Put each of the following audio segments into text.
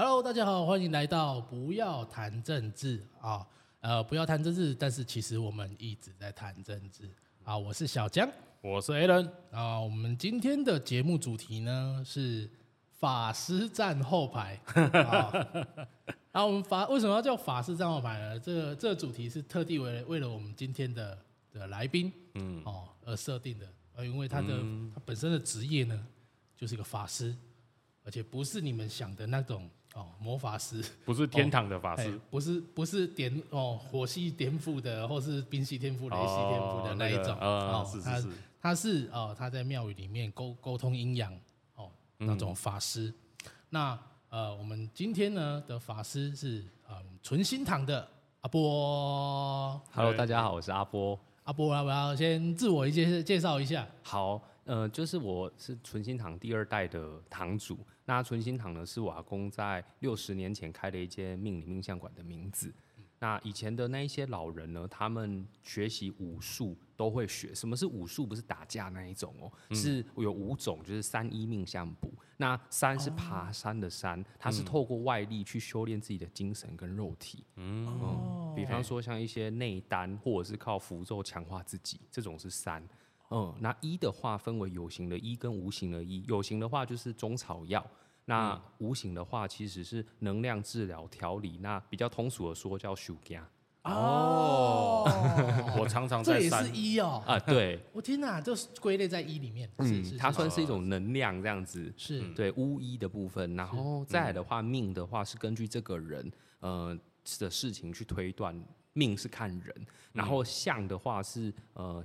Hello，大家好，欢迎来到不要谈政治啊，呃，不要谈政治，但是其实我们一直在谈政治啊。我是小江，我是 Alan 啊。我们今天的节目主题呢是法师站后排啊。啊，我们法为什么要叫法师站后排呢？这个这个主题是特地为为了我们今天的的来宾，嗯，哦而设定的，呃，因为他的他本身的职业呢就是一个法师，而且不是你们想的那种。哦，魔法师不是天堂的法师，不是不是点哦火系颠覆的，或是冰系颠覆、雷系颠覆的那一种哦，他是他是哦他在庙宇里面沟沟通阴阳哦那种法师。那呃我们今天呢的法师是啊纯心堂的阿波。Hello，大家好，我是阿波。阿波要不要先自我一介介绍一下？好。呃，就是我是纯心堂第二代的堂主。那纯心堂呢，是我阿公在六十年前开的一间命理命相馆的名字。那以前的那一些老人呢，他们学习武术都会学。什么是武术？不是打架那一种哦，是有五种，就是三一命相卜。那三是爬山的山，它是透过外力去修炼自己的精神跟肉体。嗯，比方说像一些内丹，或者是靠符咒强化自己，这种是三。嗯，那一的话分为有形的一跟无形的一。有形的话就是中草药，那无形的话其实是能量治疗调理。那比较通俗的说叫修家。哦，我常常在这也是一哦。啊，对。我天哪，就是归类在一里面。嗯，它算是一种能量这样子。是对巫医的部分，然后再来的话，命的话是根据这个人呃的事情去推断，命是看人，然后相的话是呃。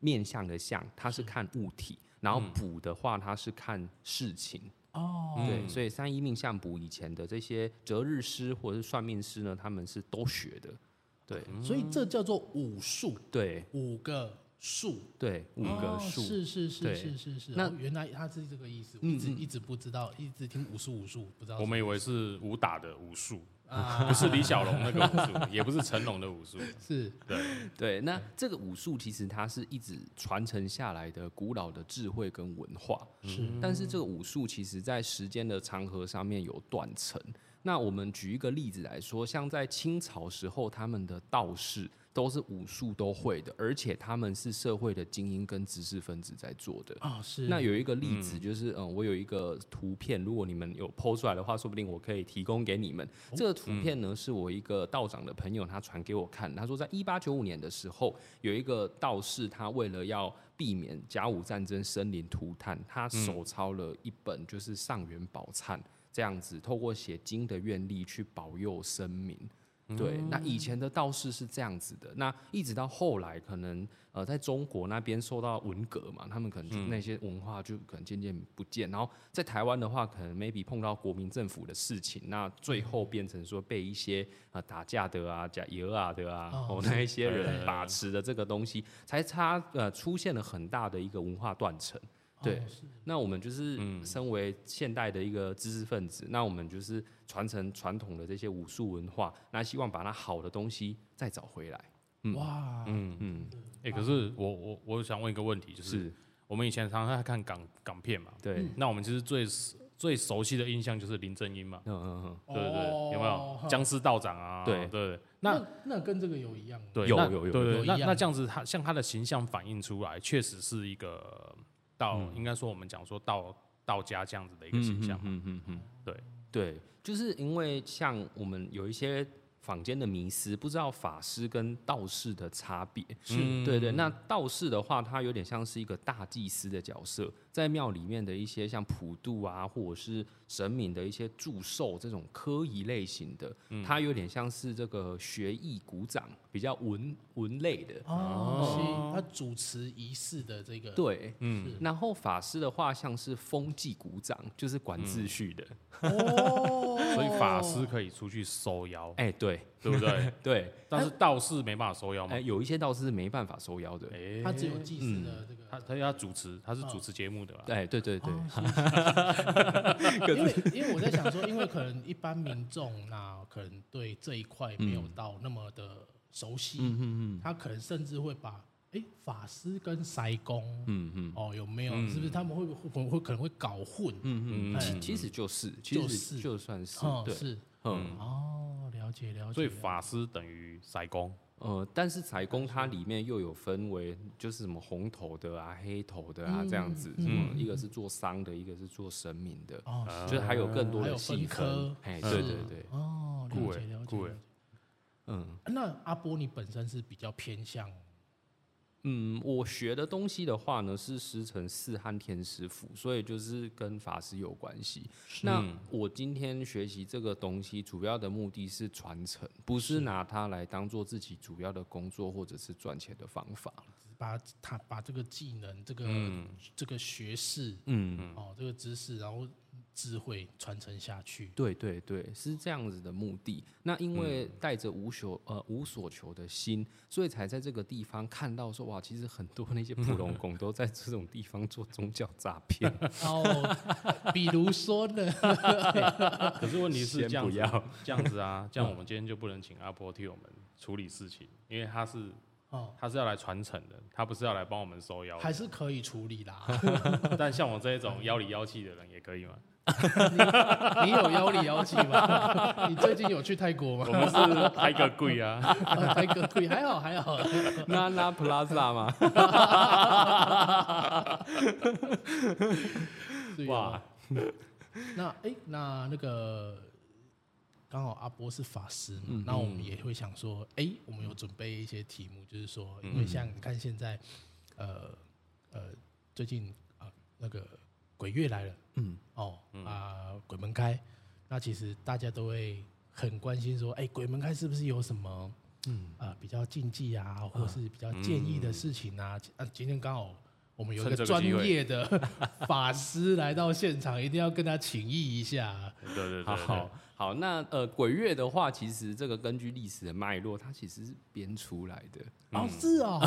面相的相，它是看物体；然后卜的话，它是看事情。哦，对，所以三一命相卜以前的这些择日师或者是算命师呢，他们是都学的。对，所以这叫做武术。对，五个术。对，五个术。是是是是是是。那原来他是这个意思，一直一直不知道，一直听武术武术，不知道。我们以为是武打的武术。啊，不是李小龙那个武术，也不是成龙的武术，是对 对。那这个武术其实它是一直传承下来的古老的智慧跟文化，是。但是这个武术其实在时间的长河上面有断层。那我们举一个例子来说，像在清朝时候，他们的道士。都是武术都会的，而且他们是社会的精英跟知识分子在做的啊。是。那有一个例子就是，嗯，我有一个图片，如果你们有剖出来的话，说不定我可以提供给你们。这个图片呢，是我一个道长的朋友他传给我看，他说在一八九五年的时候，有一个道士，他为了要避免甲午战争生灵涂炭，他手抄了一本就是上元宝忏这样子，透过写经的愿力去保佑生民。对，那以前的道士是这样子的，那一直到后来，可能呃，在中国那边受到文革嘛，他们可能就那些文化就可能渐渐不见，然后在台湾的话，可能 maybe 碰到国民政府的事情，那最后变成说被一些呃打架的啊、假油啊的啊，哦那一些人把持的这个东西，才差呃出现了很大的一个文化断层。对，那我们就是身为现代的一个知识分子，那我们就是传承传统的这些武术文化，那希望把它好的东西再找回来。哇，嗯嗯，哎，可是我我我想问一个问题，就是。我们以前常常在看港港片嘛，对，那我们其实最最熟悉的印象就是林正英嘛，嗯嗯嗯，对对对，有没有？僵尸道长啊？对。对，那那跟这个有一样，对，有有有，对对，那那这样子，他像他的形象反映出来，确实是一个。道应该说我们讲说到道家这样子的一个形象，嗯嗯嗯，对。对，就是因为像我们有一些坊间的迷思，不知道法师跟道士的差别，是对对。那道士的话，他有点像是一个大祭司的角色。在庙里面的一些像普渡啊，或者是神明的一些祝寿这种科仪类型的，他有点像是这个学艺鼓掌，比较文文类的哦。他主持仪式的这个对，嗯。然后法师的话像是风纪鼓掌，就是管秩序的哦。所以法师可以出去收妖，哎，对，对。不对？对。但是道士没办法收妖吗？哎，有一些道士是没办法收妖的，哎，他只有祭祀的这个，他他要主持，他是主持节目。对对对。对，因为因为我在想说，因为可能一般民众那可能对这一块没有到那么的熟悉，嗯嗯嗯，他可能甚至会把哎，法师跟塞公，嗯嗯哦，有没有？嗯。是不是？他们会会会可能会搞混？嗯嗯，哎。其其实就是，其就实是。就算是哦，对，是嗯。哦，了解了解。所以法师等于塞公，呃，但是财宫它里面又有分为，就是什么红头的啊、黑头的啊这样子，嗯。嗯，一个是做商的，一个是做神明的，哦，就是还有更多的细科。分，哎，对对对，哦，了解了解。嗯。那阿波，你本身是比较偏向嗯，我学的东西的话呢，是师承四汉天师傅，所以就是跟法师有关系。那嗯我今天学习这个东西，主要的目的是传承，不是拿它来当做自己主要的工作或者是赚钱的方法。把它把这个技能、这个、嗯这个学识、嗯，哦，这个知识，然后智慧传承下去。对对对，是这样子的目的。那因为带着无所呃无所求的心，所以才在这个地方看到说哇，其实很多那些普龙公都在这种地方做宗教诈骗。哦，比如说呢，可是问题是这样子，这样子啊，这样我们今天就不能请阿波替我们处理事情，因为他是哦，他是要来传承的，他不是要来帮我们收腰的。还是可以处理啦。但像我这一种妖里妖气的人也可以吗？你有妖里妖气吗？你最近有去泰国吗我？们是泰个贵啊，哦泰国贵，还好还好。那那 Plaza 吗？哇哦，那哎、那那个刚好阿波是法师嘛，那、我们也会想说，哎、我们有准备一些题目，就是说，因为像你看现在，呃呃，最近啊、那个鬼月来了，嗯，哦啊、鬼门开，那其实大家都会很关心说，哎、鬼门开是不是有什么？嗯。啊、比较禁忌啊，或是比较建议的事情啊。啊，今天刚好我们有一趁个专业的法师来到现场，一定要跟他请益一下。对对对好，那呃鬼月的话，其实这个根据历史的脉络，它其实是编出来的。哦，是哦，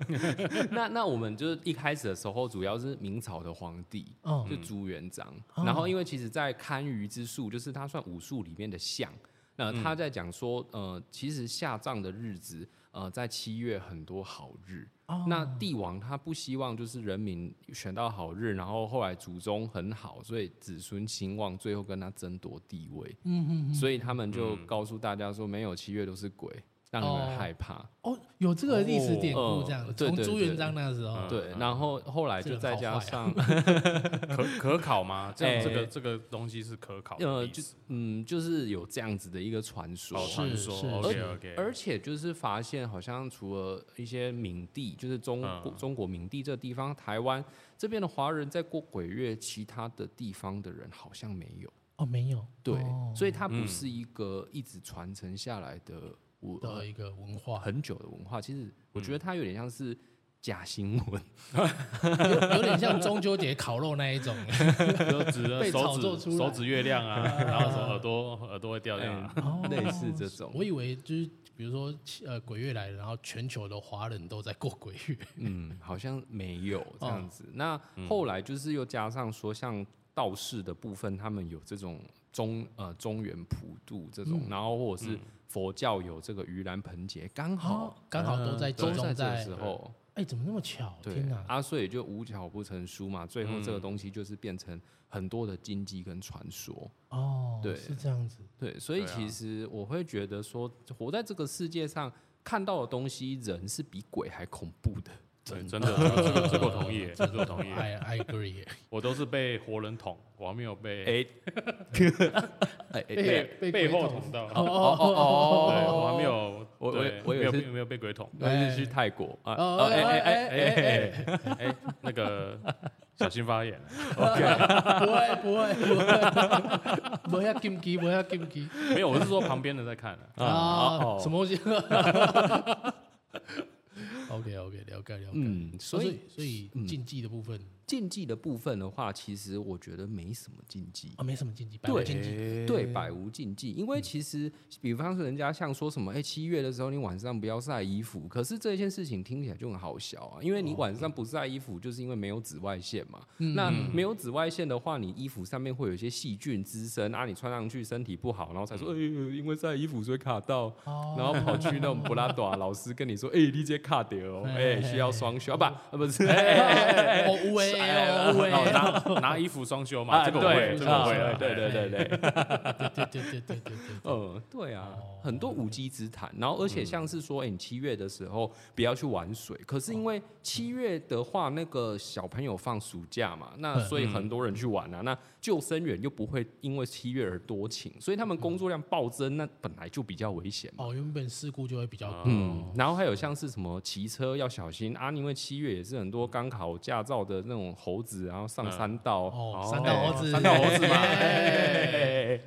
那那我们就是一开始的时候，主要是明朝的皇帝，哦就朱元璋。哦然后因为其实，在堪舆之术，就是他算武术里面的相。那他在讲说，呃，其实下葬的日子，呃，在七月很多好日。哦那帝王他不希望就是人民选到好日，然后后来祖宗很好，所以子孙兴旺，最后跟他争夺地位。嗯嗯嗯，所以他们就告诉大家说，没有七月都是鬼，让你们害怕。哦，有这个历史典故哦这样，对对对从朱元璋那个时候，嗯。对，然后后来就再加上，可可考吗？这样哎。这个这个东西是可考的呃，就嗯，就是有这样子的一个传说。哦传说是，OK OK，而且就是发现，好像除了一些闽地，就是中国、嗯。中国闽地这地方，台湾这边的华人在过鬼月，其他的地方的人好像没有。哦，没有，对，哦。所以它不嗯。是一个一直传承下来的我、的一个文化，很久的文化。其实我觉得它有点像是假新闻。有有点像中秋节烤肉那一种。就指着被炒手作出来指手指月亮啊，然后说耳朵耳朵会掉这样啊。哦类似这种我以为就是比如说呃鬼月来了，然后全球的华人都在过鬼月。嗯，好像没有这哦样子。那后来就是又加上说，像道士的部分，他们有这种中呃中原普渡这种，然后或者是佛教有这个盂兰盆节，刚哦好，刚好都在都在这个时候。哎，怎么那么巧？对天哪！啊，所以就无巧不成书嘛，最后这个嗯东西就是变成很多的经济跟传说。哦，对是这样子。对，所以其实我会觉得说，活在这个世界上看到的东西，人是比鬼还恐怖的。对，真的，这个这个我同意耶，这个我同意耶。I I agree 耶。我都是被活人捅，我还没有被哎，被背后捅到。哦哦，哦我还没有，我对我我也是没有没有被鬼捅。我是去泰国啊，哦哦哎哎哎哎哎，那个小心发言。OK，不会不会不会，不要禁忌，不要禁忌没有，我是说旁边的在看啊。什么东西？OK OK，了解了解。嗯，所以所以竞技的部分，禁忌的部分的话，其实我觉得没什么禁忌。啊，没什么禁忌，百无对禁忌。对，百无禁忌。因为其实，比方说，人家像说什么，哎、七月的时候你晚上不要晒衣服，可是这件事情听起来就很好笑啊。因为你晚上不晒衣服，就是因为没有紫外线嘛。那没有紫外线的话，你衣服上面会有一些细菌滋生啊，你穿上去身体不好，然后才说，哎、因为晒衣服所以卡到，然后跑去那种布拉多啊老师跟你说，哎、你这卡掉哦，哎、需要双休啊，不，是，哦，无为哦，无为拿拿衣服双修嘛，这个我会，对，这个我会，啊对对对对。对对对对对对对。嗯，对啊，哦很多无稽之谈。然后，而且像是说，哎、你七月的时候不要去玩水，可是因为七月的话，那个小朋友放暑假嘛，那嗯所以很多人去玩啊。那救生员又不会因为七月而多请，所以他们工作量暴增，那本来就比较危险嘛。哦，原本事故就会比较多。嗯，然后还有像是什么骑车要小心啊，因为七月也是很多刚考驾照的那种猴子，然后上山道，哦，哦三道猴子，山道猴子嘛哎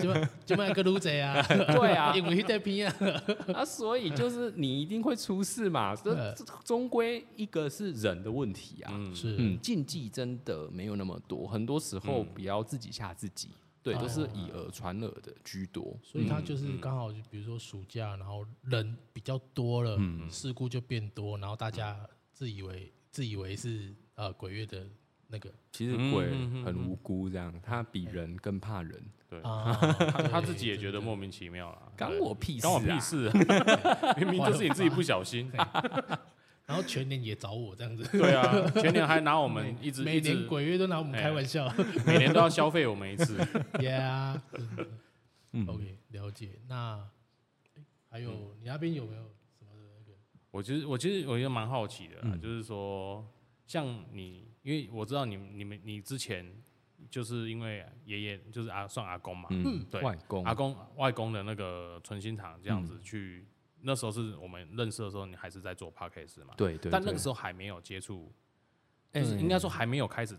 就就卖个撸贼啊，对啊，因为那片啊，啊，所以就是你一定会出事嘛，这终归一个是人的问题啊。嗯，是。嗯，禁忌真的没有那么多，很多时候不要自己吓自己，对，都是以耳传耳的居多。所以他就是刚好，比如说暑假，然后人比较多了，事故就变多，然后大家自以为自以为是呃鬼月的那个其实鬼很无辜，这样他比人更怕人，对，啊，他他自己也对觉得莫名其妙了，干我屁事，关我屁！事啊，明明就是你自己不小心。然后全年也找我这样子，对啊，全年还拿我们一直每年鬼月都拿我们开玩笑每年都要消费我们一次。Yeah，嗯，OK，了解。那诶还有你那边有没有什么的那个？我其实我其实我觉得蛮好奇的啦，嗯就是说，像你，因为我知道你你们你之前就是因为爷爷就是阿算阿公嘛，嗯，对外公阿公外公的那个存心堂这样子嗯去，那时候是我们认识的时候，你还是在做 podcast 嘛，对对，但那个时候还没有接触，就是应该说还没有开始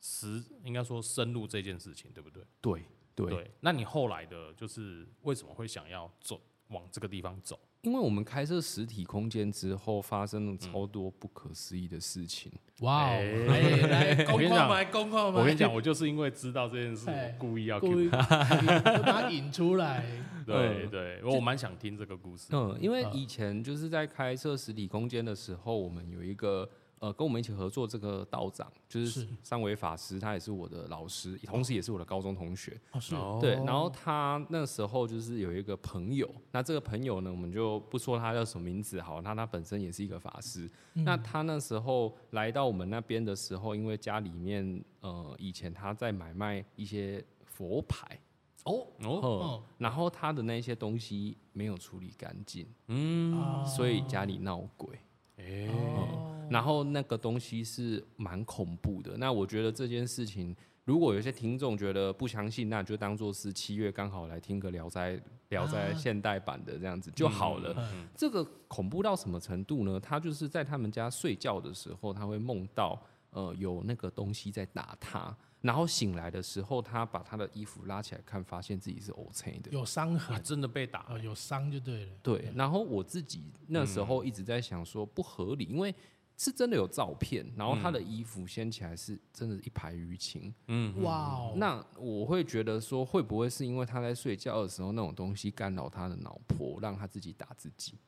实，应该说深入这件事情，对不对？对对，对，那你后来的就是为什么会想要走往这个地方走？因为我们开设实体空间之后，发生了超多不可思议的事情。哇哦，哎来来，公我跟你讲话买公话买，我跟你讲，我就是因为知道这件事，故意要 故意把它引出来，对对，我蛮想听这个故事。嗯，因为嗯。以前就是在开设实体空间的时候，我们有一个呃跟我们一起合作这个道长，就是是三维法师，他也是我的老师，同时也是我的高中同学。哦是对，然后他那时候就是有一个朋友，那这个朋友呢，我们就不说他叫什么名字好，那他本身也是一个法师。那他那时候来到我们那边的时候，因为家里面呃以前他在买卖一些佛牌，哦哦，哦，然后他的那些东西没有处理干净，嗯，啊所以家里闹鬼。哎，哦然后那个东西是蛮恐怖的。那我觉得这件事情，如果有些听众觉得不相信，那就当做是七月刚好来听个《聊斋》《聊斋》现代版的这样子就好了。嗯这个恐怖到什么程度呢？他就是在他们家睡觉的时候，他会梦到呃有那个东西在打他。然后醒来的时候，他把他的衣服拉起来看，发现自己是 O C 的。有伤痕啊，真的被打哦，有伤就对了，对，然后我自己那时候一直在想说不合理，因为是真的有照片，然后他的衣服掀起来是真的一排淤青。嗯，哇哦，那我会觉得说，会不会是因为他在睡觉的时候那种东西干扰他的脑波，让他自己打自己？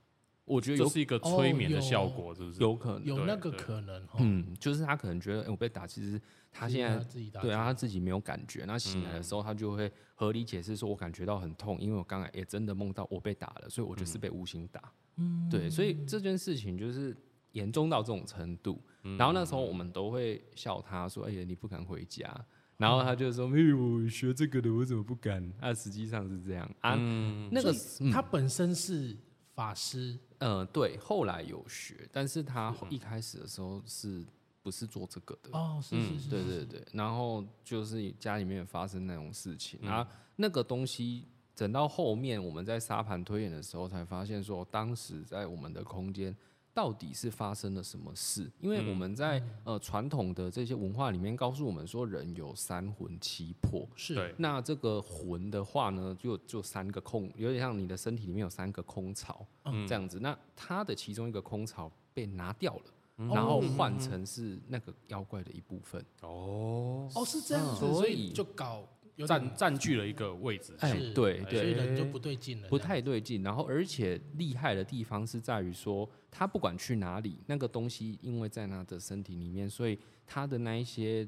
我觉得有这是一个催眠的效果，是不是？有可能，有那个可能哦，嗯，就是他可能觉得，哎、我被打，其实他现在自己打对啊，他自己没有感觉，那醒来的时候他就会合理解释说，我感觉到很痛，因为我刚才也真的梦到我被打了，所以我就是被无形打。嗯，对，所以这件事情就是严重到这种程度。然后那时候我们都会笑他说：“哎呀，你不敢回家。”然后他就说：“哎，我学这个的，我怎么不敢？”啊，实际上是这样啊。嗯，那个他本身是法师，呃，对，后来有学，但是他一开始的时候是不是做这个的？哦，是是是，对对对，然后就是家里面发生那种事情，然后那个东西，等到后面我们在沙盘推演的时候，才发现说，当时在我们的空间到底是发生了什么事？因为我们在、呃传统的这些文化里面告诉我们说，人有三魂七魄。是，那这个魂的话呢，就就三个空，有点像你的身体里面有三个空槽，嗯这样子。那它的其中一个空槽被拿掉了。然后换成是那个妖怪的一部分。哦，哦，是这样子，嗯所以就搞占占据了一个位置。哎是对所以人就不对劲了，不太对劲。然后，而且厉害的地方是在于说，他不管去哪里，那个东西因为在他的身体里面，所以他的那一些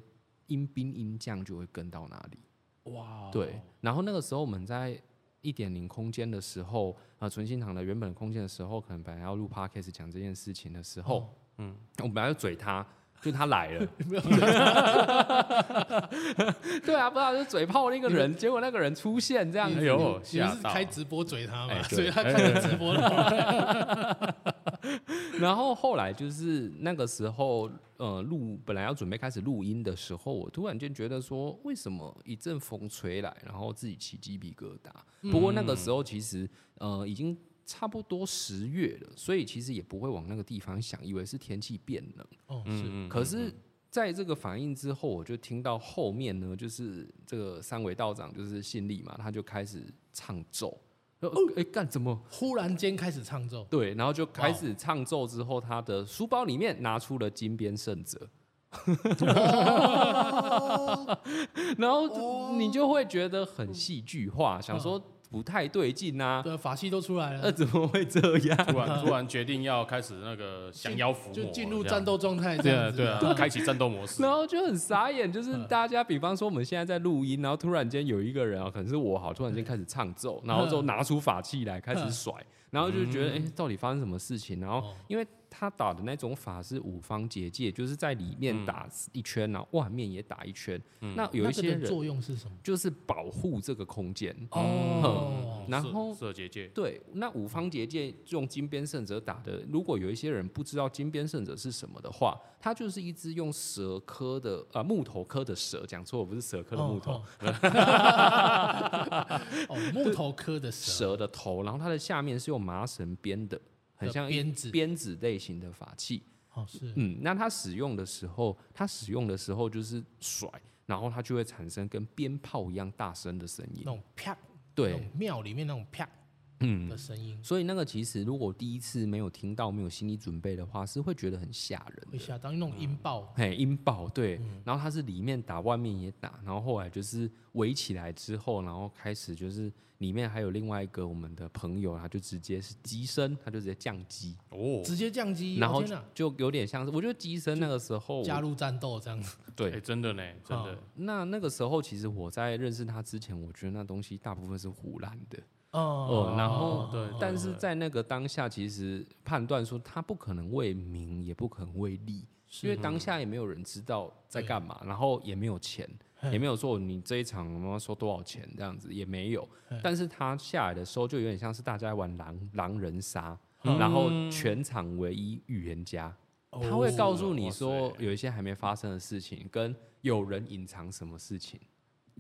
阴兵阴将就会跟到哪里。哇，对，然后那个时候我们在一点零空间的时候，啊，纯心堂的原本空间的时候，可能本来要录 podcast 讲这件事情的时候，哦嗯，我本来要嘴他。就他来了，对啊，不知道就嘴炮那个人，结果那个人出现这样子，哎呦你们吓到。是开直播嘴他嘛哎，对。所以他看着直播的话，然后后来就是那个时候，呃，录本来要准备开始录音的时候，我突然间觉得说，为什么一阵风吹来，然后自己起鸡皮疙瘩？不过那个时候其实呃已经差不多十月了，所以其实也不会往那个地方想，以为是天气变冷。哦，嗯是可是在这个反应之后，我就听到后面呢，就是这个三尾道长就是信力嘛，他就开始唱咒。呃哎，干怎么？忽然间开始唱咒，对，然后就开始唱咒之后，他的书包里面拿出了金边圣者，然后你就会觉得很戏剧化，想说不太对劲呐、对，法器都出来呃，了，怎么会这样？突然突然决定要开始那个降妖伏魔，就进入这样。战斗状态，这对样子。啊对啊，开启战斗模式。然。后就很傻眼，就是嗯。大家，比方说我们现在在录音，然后突然间有一个人啊，可能是我好，突然间开始唱奏，然后就拿出法器来开始甩，然后就觉得哎、诶到底发生什么事情？然后哦。因为他打的那种法是五方结界，就是在里面打一圈，然后外面也打一圈。那有一些作用是什么？就是保护这个空间。哦，然后射结界，对，那五方结界用金边圣者打的，如果有一些人不知道金边圣者是什么的话，它就是一只用蛇科的啊、木头科的蛇，讲错了，不是蛇科的木头，哦，哦木头科的蛇，蛇的头，然后它的下面是用麻绳编的，很像鞭子鞭子类型的法器。哦是，嗯，那它使用的时候，它使用的时候就是甩，然后它就会产生跟鞭炮一样大声的声音那。种啪，那对种，庙里面那种啪嗯。的声音，所以那个其实如果第一次没有听到、没有心理准备的话，是会觉得很吓人的。会吓到那种音爆，嘿，音爆对，嗯。然后它是里面打，外面也打，然后后来就是围起来之后，然后开始就是里面还有另外一个我们的朋友，他就直接是机身，他就直接降机，哦，直接降机，然后哦天哪。就有点像是，我觉得机身那个时候加入战斗这样。子，哎，对，真的呢，真的。哦，那那个时候其实我在认识他之前，我觉得那东西大部分是胡乱的，哦哦然后对，但是在那个当下，其实判断说他不可能为名，也不可能为利，因为当下也没有人知道在干嘛，然后也没有钱，也没有说你这一场我们要收多少钱这样子，也没有。但是他下来的时候，就有点像是大家玩狼狼人杀，嗯。然后全场唯一预言家，他会告诉你说有一些还没发生的事情，跟有人隐藏什么事情。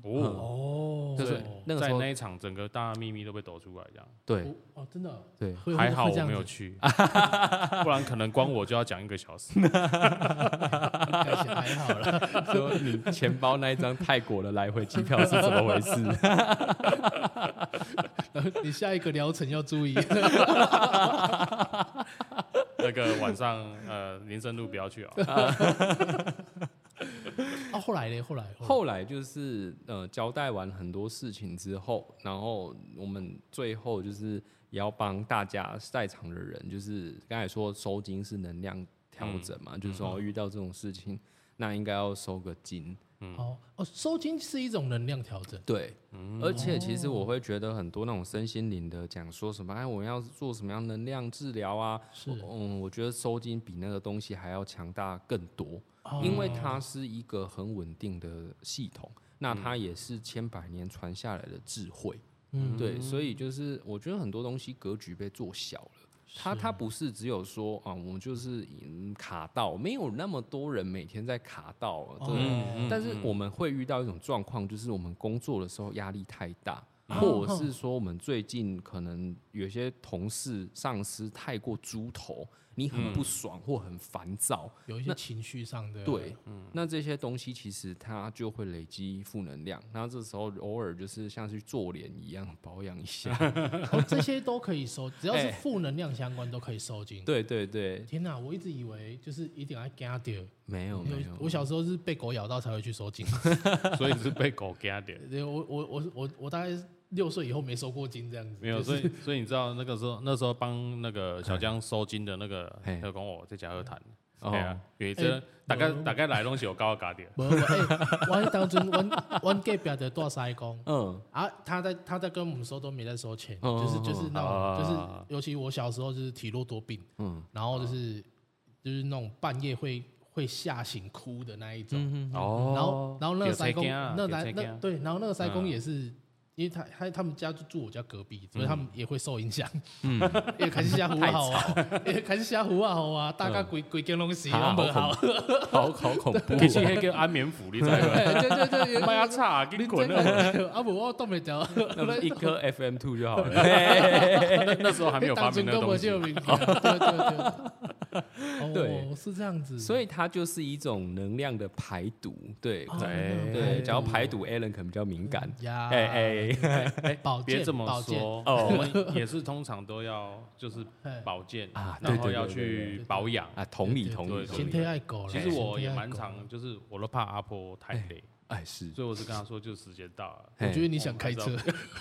哦，哦，就是那个时候在那一场，整个大秘密都被抖出来，这样。对。哦哦，真的对，会还好我没有去，不然可能光我就要讲一个小时。还好了，说你钱包那一张泰国的来回机票是怎么回事？你下一个疗程要注意，那个晚上，呃，林森路不要去啊。啊，后来呢？后来后来就是呃交代完很多事情之后，然后我们最后就是也要帮大家在场的人，就是刚才说收金是能量调整嘛，就是说遇到这种事情，那应该要收个金。哦哦，收金是一种能量调整，对，而且其实我会觉得很多那种身心灵的讲说什么，哎，我要做什么样能量治疗啊？是嗯，我觉得收金比那个东西还要强大更多。哦因为它是一个很稳定的系统，那它也是千百年传下来的智慧，嗯对，所以就是我觉得很多东西格局被做小了。它它不是只有说啊，我们就是嗯卡到，没有那么多人每天在卡到，哦对。嗯但是我们会遇到一种状况，就是我们工作的时候压力太大，哦或者是说我们最近可能有些同事、上司太过猪头，你很不爽或很烦躁，有一些情绪上的对，那这些东西其实它就会累积负能量，然后这时候偶尔就是像去做脸一样保养一下。哦，这些都可以收，只要是哎负能量相关都可以收进。对对对，天哪，我一直以为就是一定要加掉，没有没有，我小时候是被狗咬到才会去收金。所以是被狗给他点。对，我我我我我大概六岁以后没收过金这样子。没有，就是所以所以你知道那个时候那时候帮那个小江收金的那个，嘿。他跟我在家喝谈，哦。因为这哎大概大概来东西有高加点，无无，哎，我当阵，阮阮隔壁的大师公嗯。啊，他在他在跟我们收都没在收钱，哦。就是就是那种，就是啊尤其我小时候就是体弱多病，嗯。然后就是就是那种半夜会会吓醒哭的那一种，嗯哦然后然后那个塞公有车啊那来有车啊。那对，然后那个塞公嗯。也是。因为他他他们家就住我家隔壁，所以他们也会受影响，嗯，也开始瞎胡好啊，也开始瞎胡啊好啊，大概规规间拢是啊拢无好。好，恐怖，其实迄叫安眠符，你知道吗？对对对对，妈呀，差，给你滚了！啊不，我冻袂掉，一颗 FM two 就好了。那那时候还没有发明那东西。当中，根本就有名字对对 对，是这样子，所以它就是一种能量的排毒，对。哦对对。讲到排毒，Alan 可能比较敏感，呀，哎哎。保健别这么说，哦。我们也是通常都要就是 哎。保健啊对然后要去保养。啊，同理同理，同身理体爱狗了，其实我也蛮常，就是我都怕阿婆太累，哎是，所以我是跟他说，就时间到了，我觉得你想开车，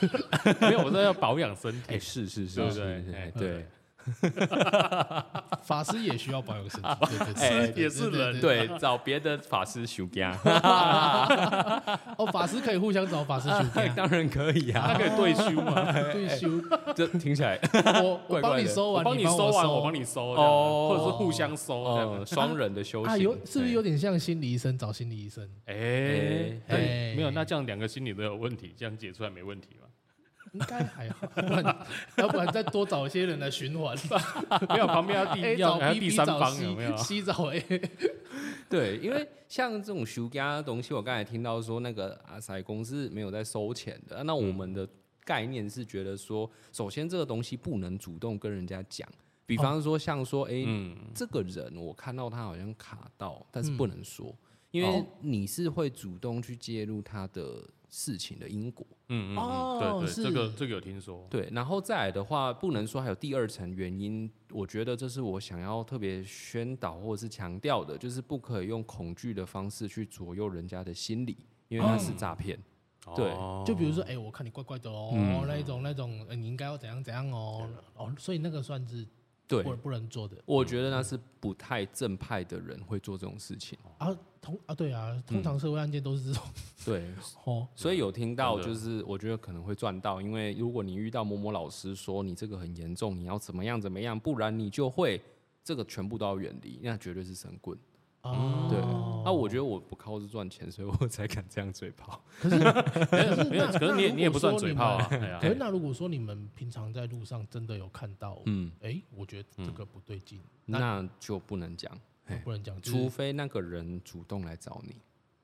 没有，我说要保养身哎体，是是是是是，对。哎对 法师也需要保养身体，对对对哎，也是人对，找别的法师修家，哦，法师可以互相找法师修家，当然可以啊，那可以对修嘛？对修，这听起来我帮你收完，帮你收收完，我帮你你收，哦哦，或者是互相收这样。哦，。双人的修啊，行有是不是有点像心理医生找心理医生？哎，没有，那这样两个心理都有问题，这样解出来没问题吗？应该还好，不然 要不然再多找一些人来循环吧。没有，旁边要 A 第要找还要 B 第方有没有 C？C 找 A，对，因为像这种修家的东西，我刚才听到说那个阿塞公司没有在收钱的，那我们的概念是觉得说，首先这个东西不能主动跟人家讲，比方说像说，哎、嗯，这个人我看到他好像卡到，但是不能说，因哦为你是会主动去介入他的事情的因果。嗯嗯哦嗯，对对，是。这个这个有听说，对，然后再来的话，不能说还有第二层原因，我觉得这是我想要特别宣导或者是强调的，就是不可以用恐惧的方式去左右人家的心理，因为那是诈骗。对。哦就比如说，哎，我看你怪怪的哦，嗯。那一种那种，呃你应该要怎样怎样哦，哦，所以那个算是对，不不能做的我觉得那是不太正派的人会做这种事情。啊。通啊，对啊，通常社会案件都是这种 对，哦，所以有听到就是我觉得可能会赚到，因为如果你遇到某某老师说你这个很严重，你要怎么样怎么样，不然你就会这个全部都要远离，那绝对是神棍。哦，对，那我觉得我不靠是赚钱，所以我才敢这样嘴炮。可是可是 没有，可是你也你也不算嘴炮啊，那如果说你们哎呀可是那如果说你们平常在路上真的有看到，嗯，哎，我觉得这个不对劲，那就不能讲，嘿不能讲，就是除非那个人主动来找你。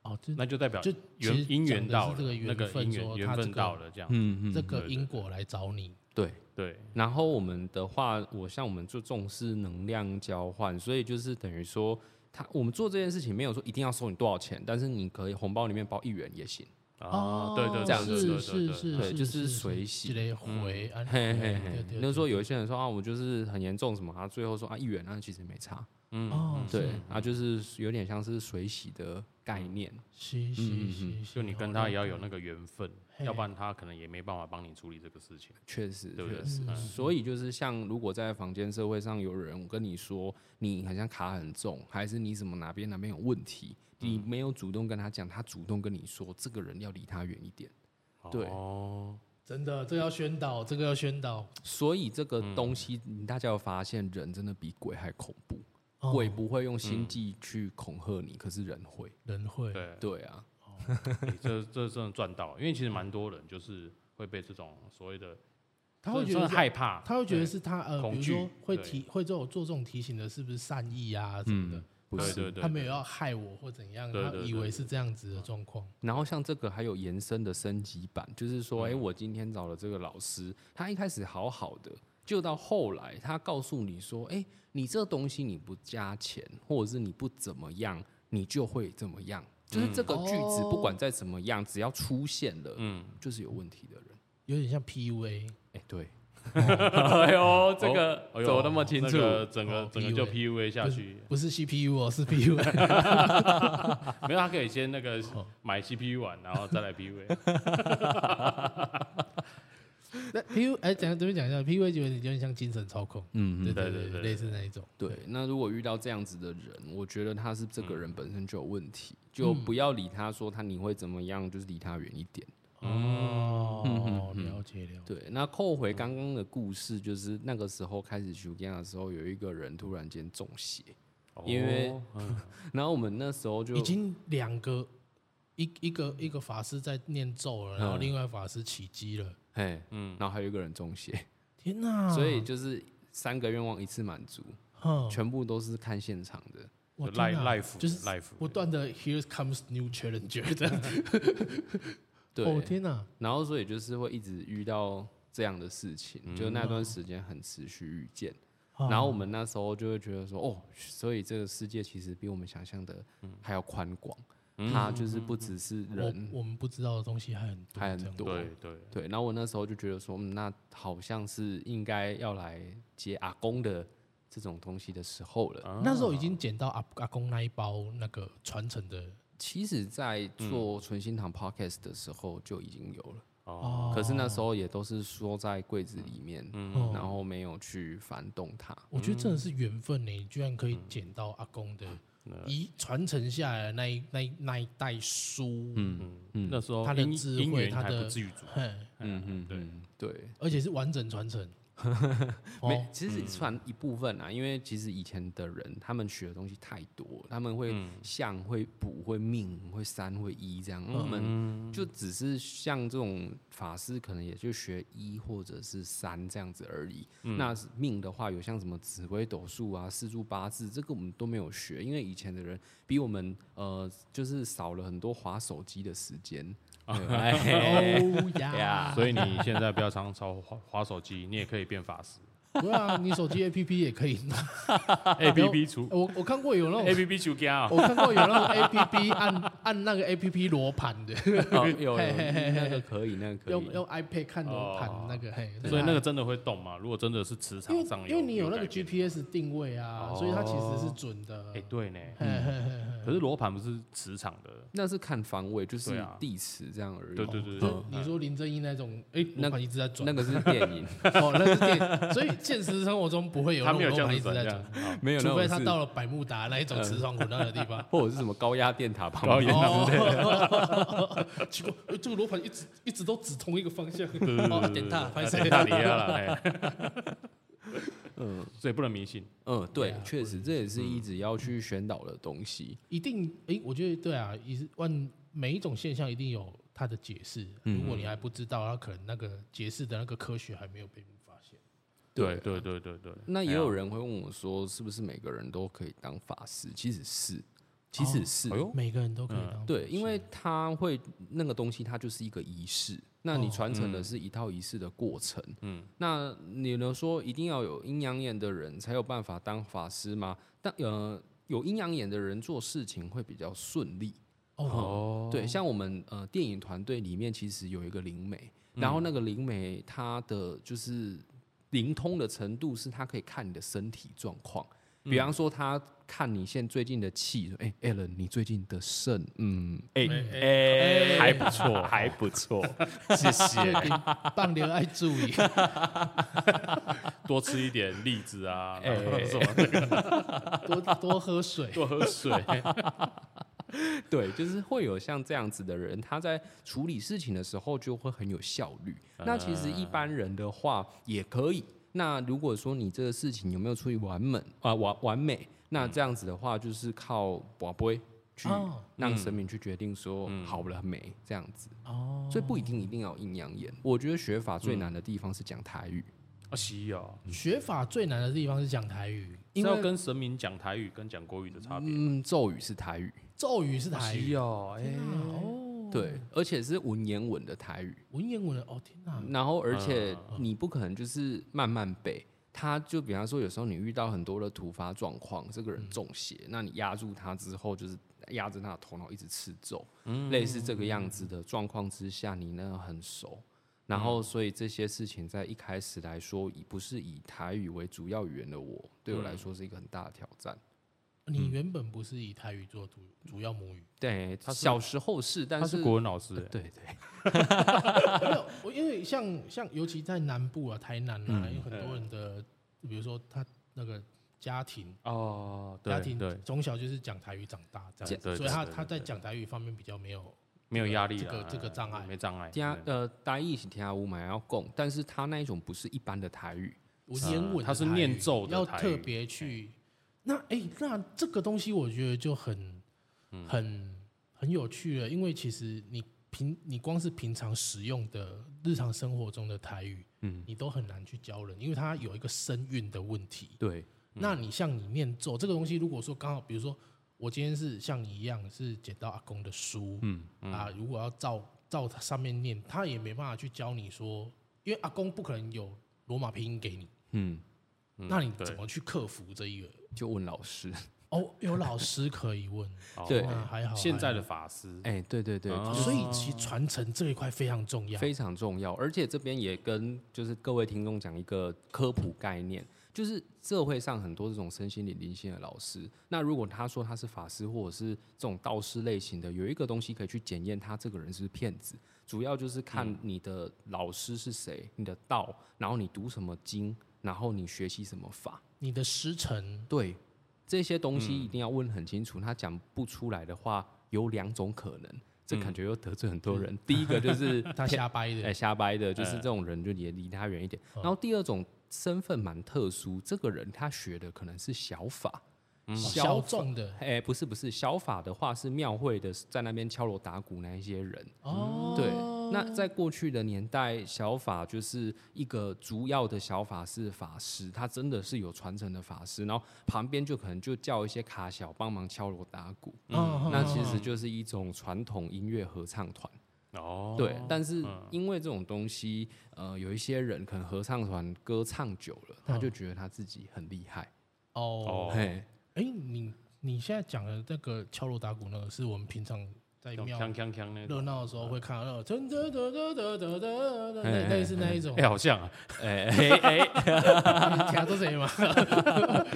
哦，这那就代表就缘其实姻缘到了，讲的是这个缘那个分姻缘缘分说他这个到了这样，嗯嗯这个因果来找你，对。对，然后我们的话，我像我们就重视能量交换，所以就是等于说，他我们做这件事情没有说一定要收你多少钱，但是你可以红包里面包一元也行。啊，对对，这样子对对对对。是是对就是随喜。回啊，嘿嘿对嘿。对，那时候有一些人说啊，我就是很严重什么，他最后说啊一元，那其实没差。嗯，哦，对是，啊，就是有点像是水洗的概念。是嗯是是，就你跟他也要有那个缘分，嘿要不然他可能也没办法帮你处理这个事情，确实，对不对？确实。嗯。所以就是像，如果在房间社会上有人跟你说你好像卡很重，还是你什么哪边哪边有问题，你没有主动跟他讲，他主动跟你说，这个人要离他远一点。对。哦，真的，这个要宣导，这个要宣导，所以这个东西，你大家有发现，人真的比鬼还恐怖。哦。鬼不会用心计去恐吓你，可是人会。人会，对，对啊，欸这这真的赚到，因为其实蛮多人就是会被这种所谓的，他会觉得害怕，他会觉得是他呃，比恐惧如说会提会这种做这种提醒的，是不是善意啊什么的？不是对对对，他没有要害我或怎样，他以为是这样子的状况。然后像这个还有延伸的升级版，就是说，哎、嗯我今天找了这个老师，他一开始好好的，就到后来他告诉你说，哎、你这东西你不加钱，或者是你不怎么样，你就会怎么样。就是这个句子哦不管再怎么样，只要出现了，嗯，就是有问题的人。有点像 PUA，哎、对，哎呦，这哦个哎呦走那么清楚，那个整个哦整个就 PUA PUA 下去，不是 CPU 哦，是 PUA。没有他可以先那个买 CPU 玩，然后再来 PUA。那 PU 哎，讲这边讲一下，PUA 就有点有点像精神操控，嗯嗯，对对对，对对对类似那一种。对。那如果遇到这样子的人，我觉得他是这个人本身就有问题，就不要理他说他你会怎么样，就是离他远一点。哦，了解了解。对，那扣回刚刚的故事，就是那个时候开始修剑的时候，有一个人突然间中邪，因为 然后我们那时候就已经两个一一个一个法师在念咒了，然后嗯另外法师起机了。嘿，嗯，然后还有一个人中邪，天哪！所以就是三个愿望一次满足，哼，全部都是看现场的。我 life life 就是赖服不断的 Here comes new challenger 这样子。对，哦天哪！然后所以就是会一直遇到这样的事情，就那嗯段时间很持续遇见。啊然后我们那时候就会觉得说，哦，所以这个世界其实比我们想象的还要宽广，它就是不只是人，我我们不知道的东西还很多，还很多。对对，对。然后我那时候就觉得说，嗯，那好像是应该要来接阿公的这种东西的时候了。那时候已经捡到阿阿公那一包那个传承的其实，在做纯心堂 podcast 的时候就已经有了，哦，可是那时候也都是缩在柜子里面，哦。然后没有去翻动它。我觉得真的是缘分呢，你居然可以捡到阿公的遗传承下来的那一那一那一代书，嗯嗯。那时候他的姻智慧他的不至于足，嘿，嗯嗯，对。嗯对。而且是完整传承。没哦，，其实算一部分啊，因为其实以前的人他们学的东西太多，他们会相、会卜、会命、会三、会一这样，我们就只是像这种法师，可能也就学一或者是三这样子而已。那命的话，有像什么紫微斗数啊、四柱八字，这个我们都没有学，因为以前的人比我们呃，就是少了很多划手机的时间。对哎 哦呀，所以你现在不要常常操滑滑手机，你也可以变法师。对啊，你手机 APP 也可以。A P P 出。我我看过有那种 APP 出家啊。我看过有那种 APP 按 按那个 APP 罗盘的，哦有有那个可以，那个可以。用用 iPad 看罗盘哦那个，嘿，所以那个真的会动吗？如果真的是磁场上为因为你有那个 GPS 定位啊，所以它其实是准的。哎，对呢。可是罗盘不是磁场的，那是看方位，就是地磁这样而已。对对对就你说林正英那种，哎，那盘一直在转，那个是电影，哦，那是电，所以现实生活中不会有那他没有这样子转，这直在转样，好没有除非他到了百慕达那一种磁场混乱的地方。或者是什么高压电塔旁边。高压哦，奇怪，呃这个罗盘一直一直都指同一个方向。哦，点它，拍谁？大底下了，哎，嗯，所以不能迷信，嗯，对确实这也是一直要去宣导的东西。一定，哎，我觉得对啊，也是万每一种现象一定有它的解释。如果你还不知道，它可能那个解释的那个科学还没有被。对对对对对。那也有人会问我说，是不是每个人都可以当法师？其实是，其实是。哎每个人都可以当对，因为他会那个东西，它就是一个仪式。那你传承的是一套仪式的过程。嗯，那你能说一定要有阴阳眼的人才有办法当法师吗？但呃，有阴阳眼的人做事情会比较顺利。哦，哦，对，像我们呃电影团队里面其实有一个灵媒，然后那个灵媒她的就是灵通的程度是他可以看你的身体状况，比方说他看你现在最近的气，说哎、a l l e n 你最近的肾，嗯，哎、哎，还不错，还不错，谢谢。棒流爱注意。多吃一点栗子啊，什么的多多喝水。多喝水，对，就是会有像这样子的人，他在处理事情的时候就会很有效率。那其实一般人的话也可以。那如果说你这个事情有没有处理完美啊完完美，那这样子的话就是靠宝贝去哦让神明去决定说好了没这样子。哦，所以不一定一定要有阴阳眼。我觉得学法最难的地方是讲台语。啊，是哦，学法最难的地方是讲台语，是因为要跟神明讲台语跟讲国语的差别。嗯，咒语是台语。咒语是台语。哦，哎，哦，对，而且是文言文的台语。文言文的哦，天哪！然后，而且嗯你不可能就是慢慢背，他就比方说，有时候你遇到很多的突发状况，这个人中邪，那你压住他之后，就是压着他的头脑一直吃咒，类似这个样子的状况之下，你呢很熟。然后，所以这些事情在一开始来说，以不是以台语为主要语言的我，对我来说是一个很大的挑战。你原本不是以台语做主主要母语，对，他小时候是，但是他是国文老师欸，对对，没有，我因为像像尤其在南部啊，台南嗯啊，有很多人的，比如说他那个家庭哦，家庭对。对，从小就是讲台语长大这样所以他对对他在讲台语方面比较没有没有压力这个这个障碍。没障碍，听对呃大意是听无嘛要供，但是他那一种不是一般的台语，文言文他是念咒的台语。要特别去。那哎、那这个东西我觉得就很嗯。很很有趣了，因为其实你平你光是平常使用的日常生活中的台语，嗯，你都很难去教人，因为它有一个声韵的问题。对，那你像你念咒这个东西，如果说刚好，比如说我今天是像你一样是捡到阿公的书，嗯啊，如果要照照它上面念，他也没办法去教你说，因为阿公不可能有罗马拼音给你，嗯，嗯那你怎么去克服这一个？就问老师。哦，有老师可以问，哦对还好。现在的法师，哎、对对对，哦所以其实传承这一块非常重要。非常重要。而且这边也跟就是各位听众讲一个科普概念，就是社会上很多这种身心灵灵性的老师，那如果他说他是法师或者是这种道士类型的，有一个东西可以去检验他这个人是不是骗子，主要就是看你的老师是谁，你的道，然后你读什么经，然后你学习什么法。你的师承，对，这些东西一定要问很清楚。他讲不出来的话，有两种可能，这感觉又得罪很多人。第一个就是 他瞎掰的。哎、瞎掰的，就是这种人就也离他远一点。然后第二种身份蛮特殊，这个人他学的可能是小法，小众的。哎、不是不是，小法的话是庙会的，在那边敲锣打鼓那一些人。哦。对，那在过去的年代，小法就是一个主要的小法是法师，他真的是有传承的法师，然后旁边就可能就叫一些卡小帮忙敲锣打鼓，嗯那其实就是一种传统音乐合唱团。哦，对，但是因为这种东西，呃，有一些人可能合唱团歌唱久了，他就觉得他自己很厉害。哦。哦，嘿，哎，你你现在讲的那个敲锣打鼓那个，是我们平常在庙锵锵锵热，闹的时候会看到那种噔噔噔噔噔噔噔，哎类类似那一种。哎，，好像啊，哎 哎哎，听到谁吗？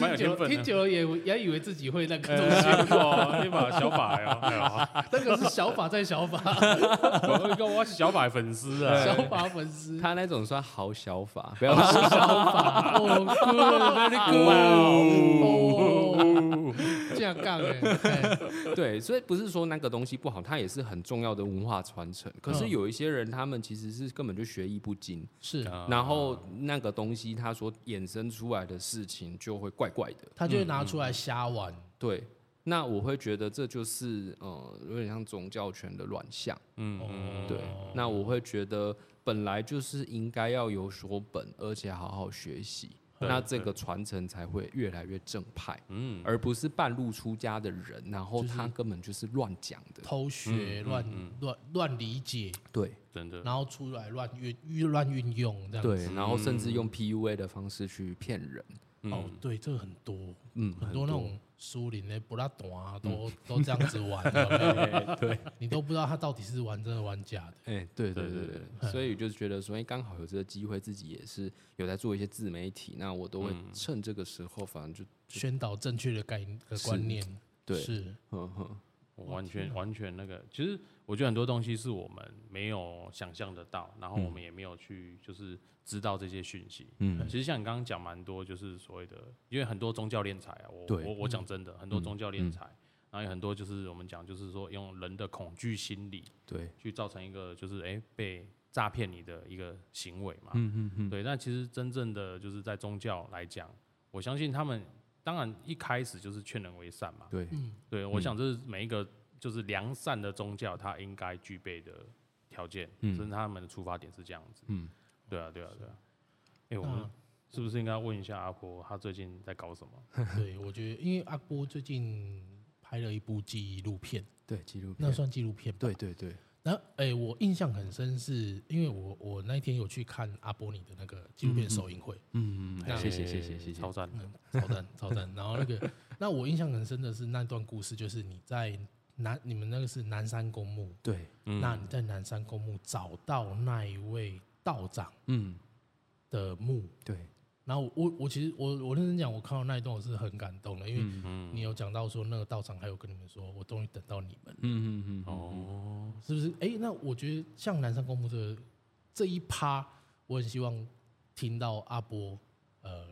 蛮有听久天分。听久了也也以为自己会那个东哎西，哦，那把小法呀，那个是小法在小法，我跟我是小法粉丝啊，小法粉丝。他那种算好小法，不要小法哦，good，very good，哦，这样杠哎，哎对，所以不是说那个东西不好，它也是很重要的文化传承。可是嗯。有一些人，他们其实是根本就学艺不精，是，啊。然后那个东西它所衍生出来的事情就会怪怪的。他就会拿出来瞎玩，对，那我会觉得这就是呃，有点像宗教权的乱象。嗯嗯，对，那我会觉得本来就是应该要有所本，而且好好学习，对那这个传承才会越来越正派，嗯，而不是半路出家的人，然后他根本就是乱讲的。偷学、乱乱乱理解，对真的，然后出来乱运运乱运用这样子。对，然后甚至用 PUA 的方式去骗人。哦，对，这个很多，嗯，很多那种苏林的布拉短啊，都都这样子玩 的，对，你都不知道他到底是玩真的玩假的。哎、对对对对所以就是觉得说，哎，刚好有这个机会，自己也是有在做一些自媒体，那我都会趁这个时候，反正就宣导正确的概的观念，对是。嗯哼，我完全完全那个，其实我觉得很多东西是我们没有想象得到，然后我们也没有去就是知道这些讯息。嗯。其实像你刚刚讲蛮多，就是所谓的，因为很多宗教敛财啊，我我我讲真的，很多宗教敛财，然后有很多就是我们讲就是说用人的恐惧心理对，去造成一个就是哎、被诈骗你的一个行为嘛。嗯嗯嗯，对，那其实真正的就是在宗教来讲，我相信他们当然一开始就是劝人为善嘛。对，嗯。对，我想这是每一个就是良善的宗教，它应该具备的条件，嗯。甚至他们的出发点是这样子。嗯，对啊，对啊，对啊。哎、我们是不是应该问一下阿波，他最近在搞什么？对，我觉得因为阿波最近拍了一部纪录片，对纪录片。那，算纪录片吧。对对对，然后，哎、我印象很深是，因为我我那一天有去看阿波尼的那个纪录片首映会，嗯嗯，嗯谢谢谢谢谢谢。超，赞超赞超赞。然后那个，那我印象很深的是那段故事，就是你在南，你们那个是南山公墓，对，嗯。那你在南山公墓找到那一位道长嗯，的墓，对，然后我我我其实我我认真讲，我看到那一段我是很感动的，因为嗯你有讲到说那个道长还有跟你们说，我终于等到你们，嗯嗯嗯，哦，是不是？哎、那我觉得像南山公墓这个这一趴，我很希望听到阿波，呃，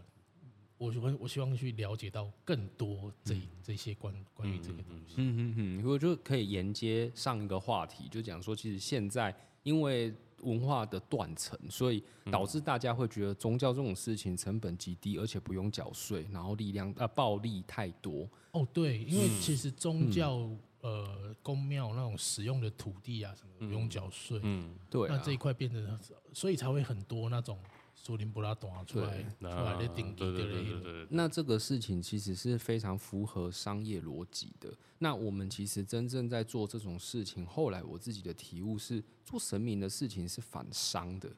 我我我希望去了解到更多这、这些关关于这个东西。嗯嗯嗯，我就可以沿接上一个话题，就讲说，其实现在因为文化的断层，所以导致大家会觉得宗教这种事情成本极低，而且不用缴税，然后力量呃暴力太多。哦，对，因为其实宗教、呃公庙那种使用的土地啊什么不用缴税，嗯，对、啊，那这一块变得，所以才会很多那种苏林布拉短出来出来的顶级对对的那种对对。对，那这个事情其实是非常符合商业逻辑的。那我们其实真正在做这种事情，后来我自己的体悟是，做神明的事情是反商的，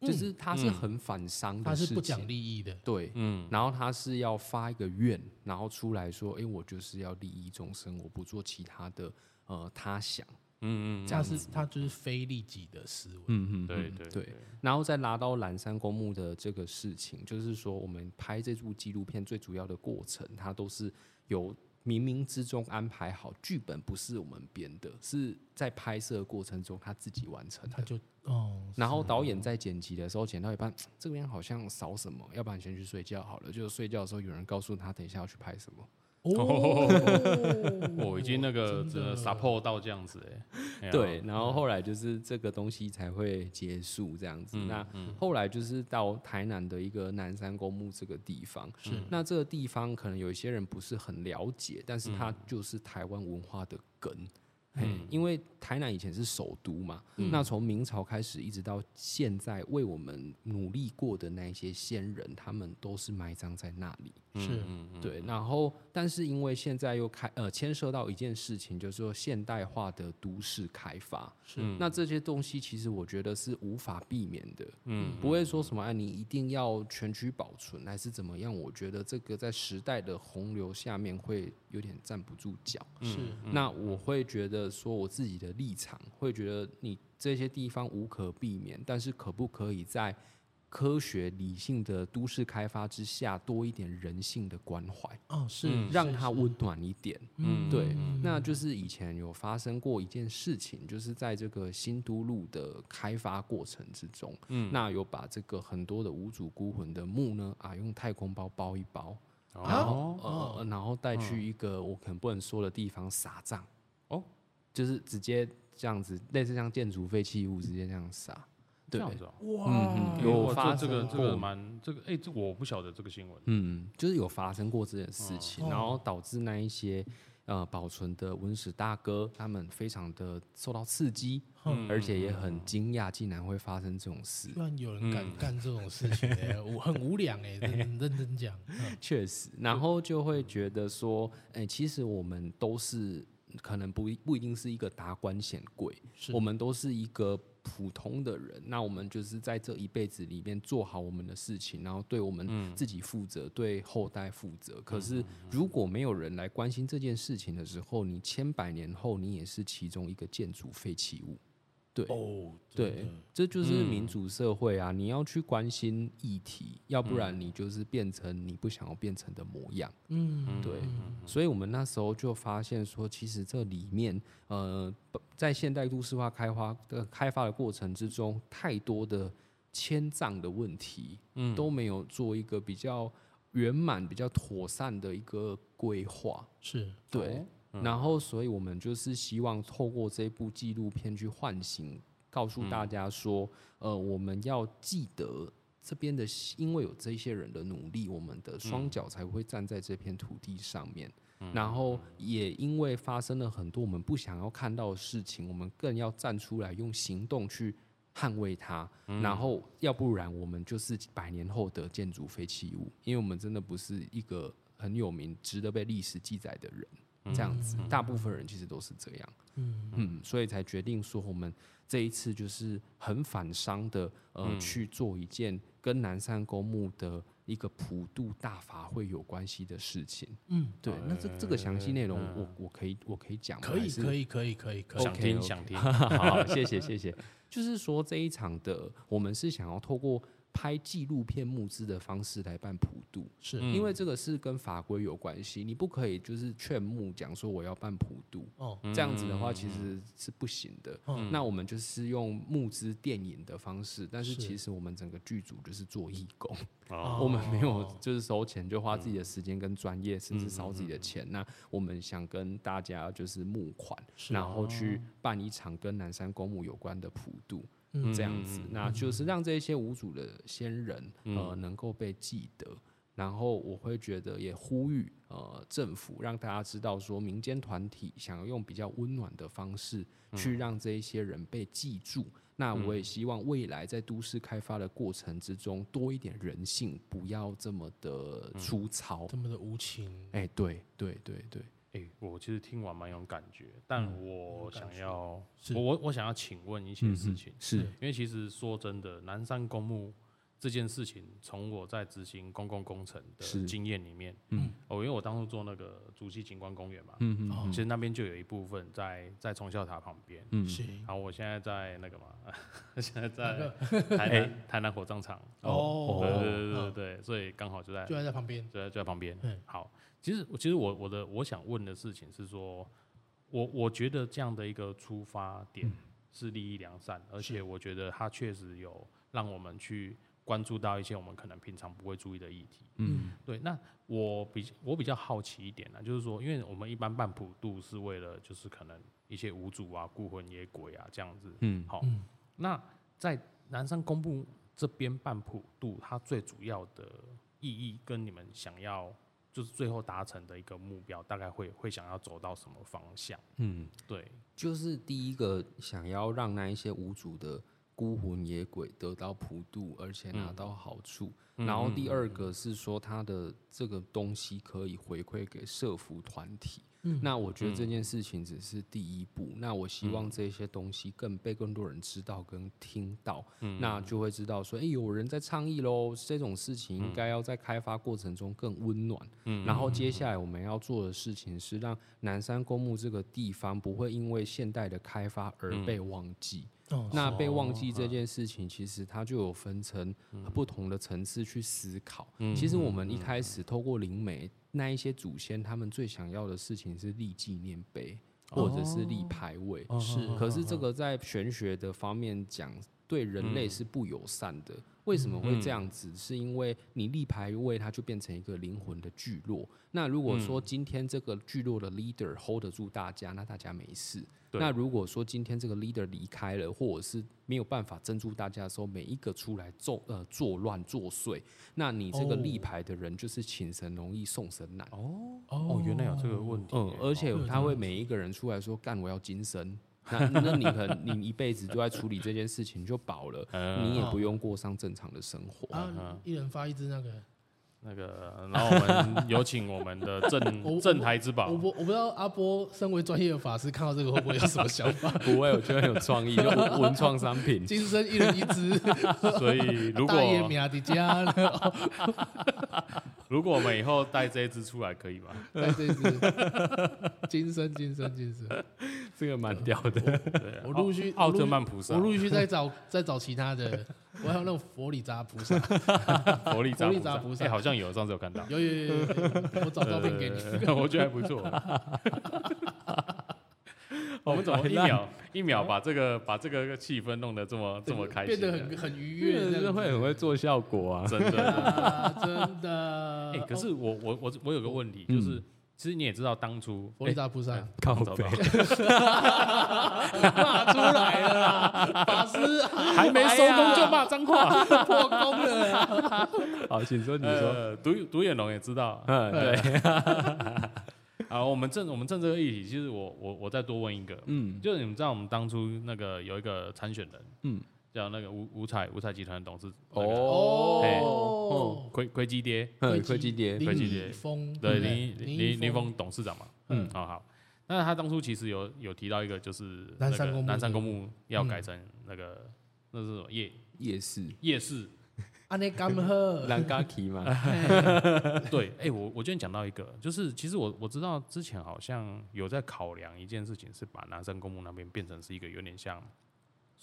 就是它是很反商的事情，它是不讲利益的。对，嗯，然后他是要发一个愿，然后出来说，哎、我就是要利益众生，我不做其他的呃他想，嗯嗯，它是它就是非利己的思维。嗯嗯对对对，然后再拿到蓝山公墓的这个事情，就是说我们拍这部纪录片最主要的过程，它都是有冥冥之中安排好，剧本不是我们编的，是在拍摄的过程中他自己完成的。他就哦，然后导演在剪辑的时候剪到一半，这边好像少什么，要不然先去睡觉好了。就睡觉的时候，有人告诉他等一下要去拍什么。哦，我已经那个真的。这 support 到这样子哎，对，，然后后来就是这个东西才会结束这样子。嗯那后来就是到台南的一个南山公墓这个地方，是。那这个地方可能有一些人不是很了解，但是它就是台湾文化的根。嘿因为台南以前是首都嘛，那从明朝开始一直到现在，为我们努力过的那一些先人，他们都是埋葬在那里。是嗯对，然后但是因为现在又开呃牵涉到一件事情，就是说现代化的都市开发，是那这些东西其实我觉得是无法避免的，嗯，不会说什么啊你一定要全区保存还是怎么样，我觉得这个在时代的洪流下面会有点站不住脚。是那我会觉得说我自己的立场会觉得你这些地方无可避免，但是可不可以在科学理性的都市开发之下多一点人性的关怀？哦，是嗯。让它温暖一点。嗯对，那就是以前有发生过一件事情，就是在这个新都路的开发过程之中，嗯，那有把这个很多的无主孤魂的墓呢，啊，用太空包包一包，然后哦。呃，然后带去一个我可能不能说的地方撒葬，哦，就是直接这样子，类似像建筑废弃物直接这样撒，对，这样子哦，哇，嗯有发这这个这个生过蛮这个哎，这我不晓得这个新闻，嗯，就是有发生过这件事情，哦然后导致那一些呃保存的文史大哥他们非常的受到刺激，嗯而且也很惊讶，竟然会发生这种事居。然有人敢干这种事情很无良哎，认认真讲，嗯。确实，然后就会觉得说，哎、其实我们都是可能不一不一定是一个达官显贵，我们都是一个普通的人。那我们就是在这一辈子里面做好我们的事情，然后对我们自己负责，对后代负责。可是如果没有人来关心这件事情的时候，你千百年后你也是其中一个建筑废弃物。对，哦，对，这就是民主社会啊！你要去关心议题，要不然你就是变成你不想要变成的模样。嗯，对，所以我们那时候就发现说，其实这里面，呃，在现代都市化开发的开发的过程之中，太多的迁葬的问题，嗯，都没有做一个比较圆满、比较妥善的一个规划。是。对，然后所以我们就是希望透过这部纪录片去唤醒，告诉大家说，呃，我们要记得这边的，因为有这些人的努力，我们的双脚才会站在这片土地上面。然后也因为发生了很多我们不想要看到的事情，我们更要站出来，用行动去捍卫它。然后要不然我们就是百年后的建筑废弃物，因为我们真的不是一个很有名、值得被历史记载的人。这样子，大部分人其实都是这样，嗯嗯，所以才决定说我们这一次就是很反商的，呃，去做一件跟南山公墓的一个普渡大法会有关系的事情。嗯，对，那这这个详细内容，我我可以我可以讲吗？可以可以可以可以可以，想听想听，好，谢谢谢谢。就是说这一场的，我们是想要透过。拍纪录片募资的方式来办普渡，是。因为这个是跟法规有关系，你不可以就是劝募讲说我要办普渡，哦，这样子的话其实是不行的。那我们就是用募资电影的方式，但是其实我们整个剧组就是做义工，我们没有就是收钱，就花自己的时间跟专业，甚至烧自己的钱。那我们想跟大家就是募款，然后去办一场跟南山公墓有关的普渡。这样子，那就是让这些无主的先人呃能够被记得，然后我会觉得也呼吁呃政府让大家知道说，民间团体想要用比较温暖的方式去让这一些人被记住。那我也希望未来在都市开发的过程之中多一点人性，不要这么的粗糙，这么的无情。哎，对对对对。哎，我其实听完蛮有感觉，但我想要，我我我想要请问一些事情，是。因为其实说真的，南山公墓这件事情，从我在执行公共工程的经验里面，嗯，哦，因为我当初做那个竹溪景观公园嘛，嗯嗯，其实那边就有一部分在在崇孝塔旁边，嗯，是，然后我现在在那个嘛，现在在台南台南火葬场，哦，对对对对对，所以刚好就在就在在旁边，就在就在旁边，嗯，好。其实，其实我我的我想问的事情是说，我我觉得这样的一个出发点是利益良善，而且我觉得它确实有让我们去关注到一些我们可能平常不会注意的议题。嗯，对。那我比我比较好奇一点呢，就是说，因为我们一般办普渡是为了就是可能一些无主啊、孤魂野鬼啊这样子。嗯，好。那在南山公布这边办普渡，它最主要的意义跟你们想要。就是最后达成的一个目标，大概会会想要走到什么方向？嗯，对，就是第一个想要让那一些无主的孤魂野鬼得到普渡，而且拿到好处。然后第二个是说，他的这个东西可以回馈给社服团体。那我觉得这件事情只是第一步。那我希望这些东西更被更多人知道跟听到，那就会知道说，哎，有人在倡议喽。这种事情应该要在开发过程中更温暖。然后接下来我们要做的事情是让南山公墓这个地方不会因为现代的开发而被忘记。那被忘记这件事情，其实它就有分成不同的层次去思考。其实我们一开始透过灵媒。那一些祖先，他们最想要的事情是立纪念碑，或者是立牌位。是，可是这个在玄学的方面讲，对人类是不友善的。为什么会这样子？是因为你立牌位，它就变成一个灵魂的聚落。那如果说今天这个聚落的 leader hold 得住大家，那大家没事。那如果说今天这个 leader 离开了，或者是没有办法镇住大家的时候，每一个出来作呃作乱作祟，那你这个立牌的人就是请神容易送神难。哦哦，原来有这个问题。嗯，而且他会每一个人出来说干我要金身。那那你可能你一辈子都在处理这件事情就饱了，你也不用过上正常的生活。啊，一人发一支那个那个，然后我们有请我们的镇镇 台之宝。我不我不知道阿波身为专业的法师看到这个会不会有什么想法？不会，我觉得很有创意，就文创商品，今生一人一只。所以如果。如果我们以后带这一只出来可以吗？带这只，金身金身金身，这个蛮屌的。对，我陆续奥特曼菩萨，我陆续在找在找其他的，我还有那种佛里扎菩萨，佛里扎菩萨，好像有，上次有看到，有有有，我找照片给你，我觉得还不错。我们怎么一秒一秒把这个把这个气氛弄得这么这么开心，变得很很愉悦，真的会很会做效果啊！真的真的。哎，可是我我我我有个问题，就是其实你也知道，当初佛利萨菩萨。靠背骂出来了，法师。还没收工就骂脏话，破功了。好，请说，你说，独独眼龙也知道，嗯，对。啊，我们正我们正这个议题，其实我我我再多问一个，嗯，就是你们知道我们当初那个有一个参选人，嗯，叫那个五五彩五彩集团的董事，哦，亏亏基爹，亏基爹，亏基爹，林对林林林峰。董事长嘛，嗯，好好。那他当初其实有有提到一个，就是南山公南山公的墓要改成那个那是什么？夜。夜市。夜市。安尼甘喝，兰嘎奇嘛，对，哎，我我今天讲到一个，就是其实我我知道之前好像有在考量一件事情，是把南山公墓那边变成是一个有点像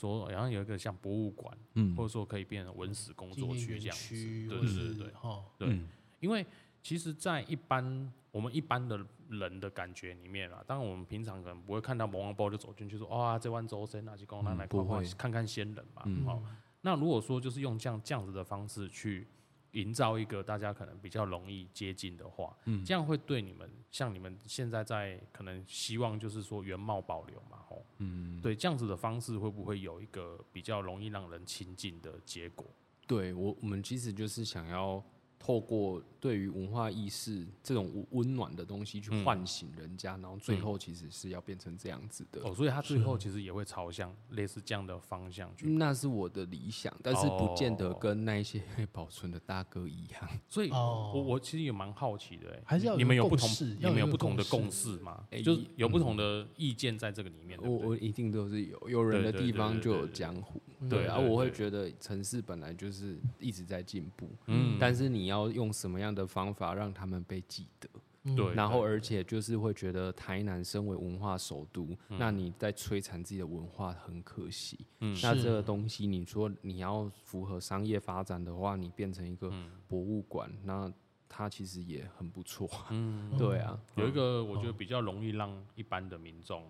说，好像有一个像博物馆，嗯或者说可以变成文史工作区这样子。区，对对对对哈，对，嗯因为其实，在一般我们一般的人的感觉里面啊，当然我们平常可能不会看到魔王包就走进去说，哇，这湾周深啊，去公那嗯来看看看仙人嘛。嗯好、那如果说就是用这样这样子的方式去营造一个大家可能比较容易接近的话，嗯。这样会对你们像你们现在在可能希望就是说原貌保留嘛，吼，嗯，对，这样子的方式会不会有一个比较容易让人亲近的结果？对我我们其实就是想要透过对于文化意识这种温温暖的东西去嗯唤醒人家，然后最后其实是要变成这样子的。哦，所以他最后其实也会朝向类似这样的方向去那是我的理想，但是不见得哦跟那一些会保存的大哥一样。所以哦我我其实也蛮好奇的、欸，还是要你们有不同共识，你们有不同的共共识识吗？哎就是有不同的意见在这个里面，对我？我一定都是有有人的地方就有江湖，嗯对啊，对我会觉得城市本来就是一直在进步，嗯但是你要用什么样的方法让他们被记得？嗯。对然后而且就是会觉得台南身为文化首都，那你在摧残自己的文化很可惜。嗯。那这个东西，你说你要符合商业发展的话，你变成一个嗯。博物馆，那它其实也很不错。嗯，对啊，有一个我觉得比较容易让一般的民众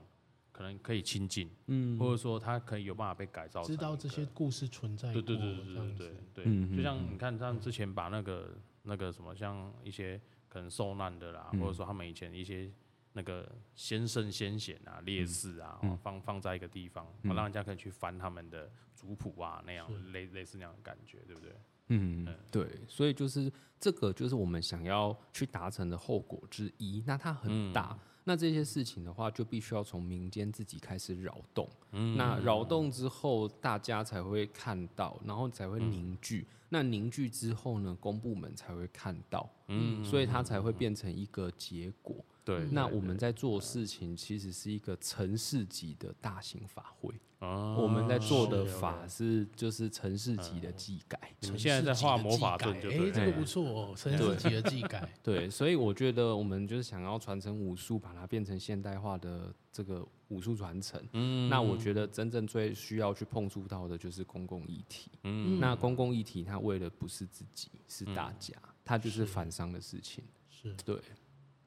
可能可以亲近，嗯。或者说他可以有办法被改造知道这些故事存在过，对对对对对对对，嗯就像嗯你看，他们之前把那个那个什么，像一些可能受难的啦，嗯。或者说他们以前一些那个先圣先贤啊、烈士啊，放放在一个地方，嗯。哦让人家可以去翻他们的族谱啊，那样类类似那样的感觉，对不对？嗯嗯，对，所以就是这个就是我们想要去达成的后果之一。那它很大，那这些事情的话，就必须要从民间自己开始扰动。嗯那扰动之后，大家才会看到，然后才会凝聚。那凝聚之后呢，公部门才会看到，嗯所以它才会变成一个结果。对，那我们在做的事情，其实是一个城市级的大型法会。哦。我们在做的法是就是城市级的技改。你们现在在画魔法阵，就哎，这个不错哦，城市级的技改，对，所以我觉得我们就是想要传承武术，把它变成现代化的这个武术传承。嗯。那我觉得真正最需要去碰触到的就是公共议题。嗯。那公共议题，它为了不是自己，是大家，它就是。反商的事情。是。对，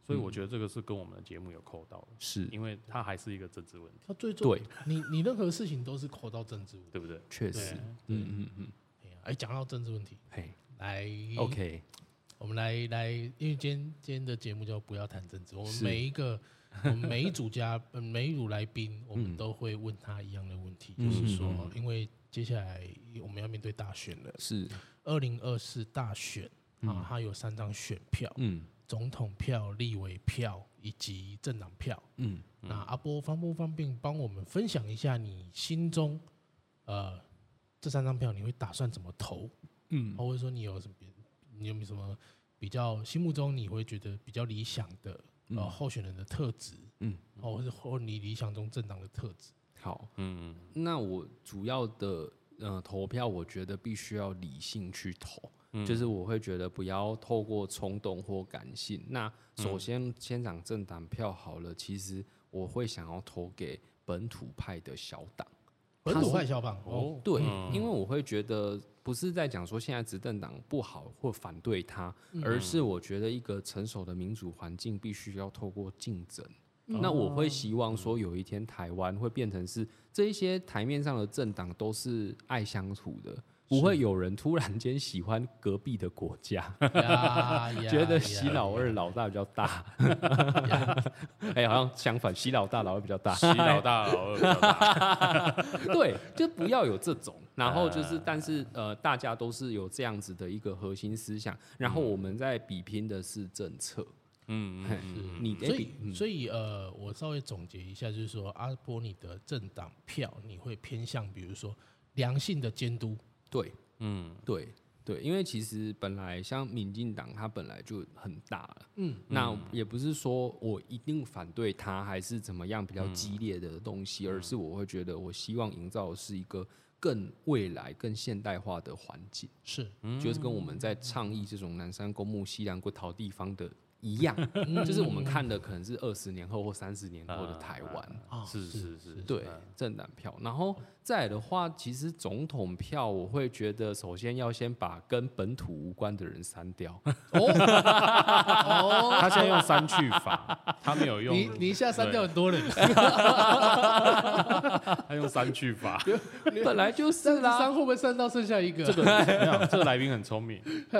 所以我觉得这个是跟我们的节目有扣到的，是，因为它还是一个政治问题，它最重对，你你任何事情都是扣到政治问题。对不对？确实对，嗯嗯嗯，哎呀哎，讲到政治问题，嘿来，OK，我们来来，因为今天今天的节目叫不要谈政治，我们每一个 我们每一组嘉呃每一组来宾，我们嗯。都会问他一样的问题，嗯就是说嗯，因为接下来我们要面对大选了，是，二零二四大选啊，它有三张选票，嗯总统票、立委票以及政党票。嗯那阿波方不方便帮我们分享一下你心中呃这三张票你会打算怎么投？嗯或者说你有什么别，你有没有什么比较心目中你会觉得比较理想的呃嗯候选人的特质，嗯，或者是或你理想中政党的特质？好，嗯那我主要的呃投票，我觉得必须要理性去投。嗯就是我会觉得不要透过冲动或感性。那嗯首先先讲政党票好了，其实我会想要投给本土派的小党。本土派小党哦，哦，对，嗯因为我会觉得不是在讲说现在执政党不好或反对他，嗯而是我觉得一个成熟的民主环境必须要透过竞争。嗯那我会希望说，有一天台湾会变成是这一些台面上的政党都是爱相处的，不会有人突然间喜欢隔壁的国家，觉得呀洗老二呀老大比较大。哎，好像相反，洗老大老二比较大。洗老大老二比较大，对，就不要有这种。然后就是，但是呃，大家都是有这样子的一个核心思想，然后我们在比拼的是政策。嗯嗯嗯你所比以，所以呃，我稍微总结一下，就是说，阿波你的政党票，你会偏向比如说良性的监督，对嗯。对，对，因为其实本来像民进党，它本来就很大了，嗯，那也不是说我一定反对它，还是怎么样比较激烈的东西，而是我会觉得，我希望营造的是一个更未来、更现代化的环境，是，就是跟我们在倡议这种南山公墓、西兰国淘地方的一样，就是我们看的可能是二十年后或三十年后的台湾。啊是是是，对嗯。政党票，然后再来的话，其实总统票我会觉得，首先要先把跟本土无关的人删掉。哦，他现在用删去法，他没有用，你你一下删掉很多人，他用删去法，本来就是啦，删会不会删到剩下一个？这个这个来宾很聪明，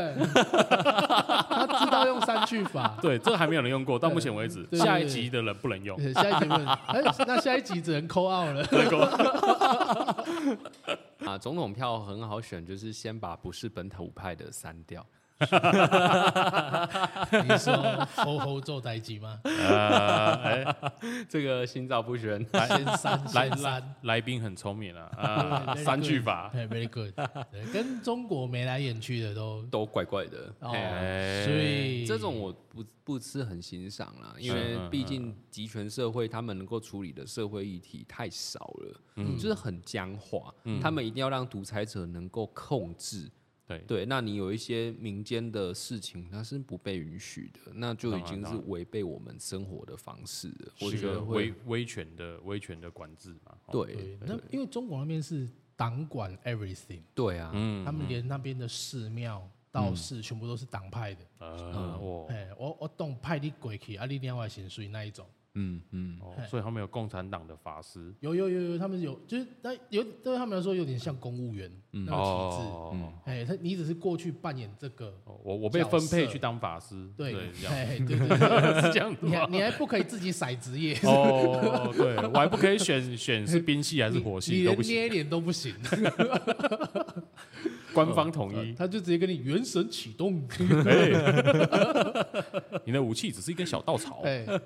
用删去法。对，这个还没有人用过，到目前为止，下一集的人不能用，对下一集问，哎，那下一集只能扣 out 了。啊，总统票很好选，就是先把不是本土派的删掉。你说吼吼做代机吗？呃，哎，这个心照不宣。来来宾很聪明啊，啊，Very 删 good 去法，对，very good，对，跟中国眉来眼去的都都怪怪的，哎所以这种我不不是很欣赏啦，因是为毕竟集权社会他们能够处理的社会议题太少了，嗯。就是很僵化，嗯。他们一定要让独裁者能够控制。对。对，那你有一些民间的事情，它是不被允许的，那就已经是违背我们生活的方式了。我是个觉得会威威权的威权的管制嘛，哦，对对，那因为中国那边是党管 everything，对啊，嗯他们连那边的寺庙、道士全部都是党派的。呃，我哎，我我懂派你鬼去，啊，你另外薪水那一种。嗯嗯，哦，所以他们有共产党的法师，有有有有，他们有就是那有对他们来说有点像公务员那个体制。哦，哎，他你只是过去扮演这个，哦我我被分配去当法师，对，这样。哎对对对，是 这样子你还？你还不可以自己甩职业，哦，对我还不可以选选是兵系还是火你系都不行，连捏脸都不行，官方统一。他就直接跟你元神启动，你的武器只是一根小稻草，哎，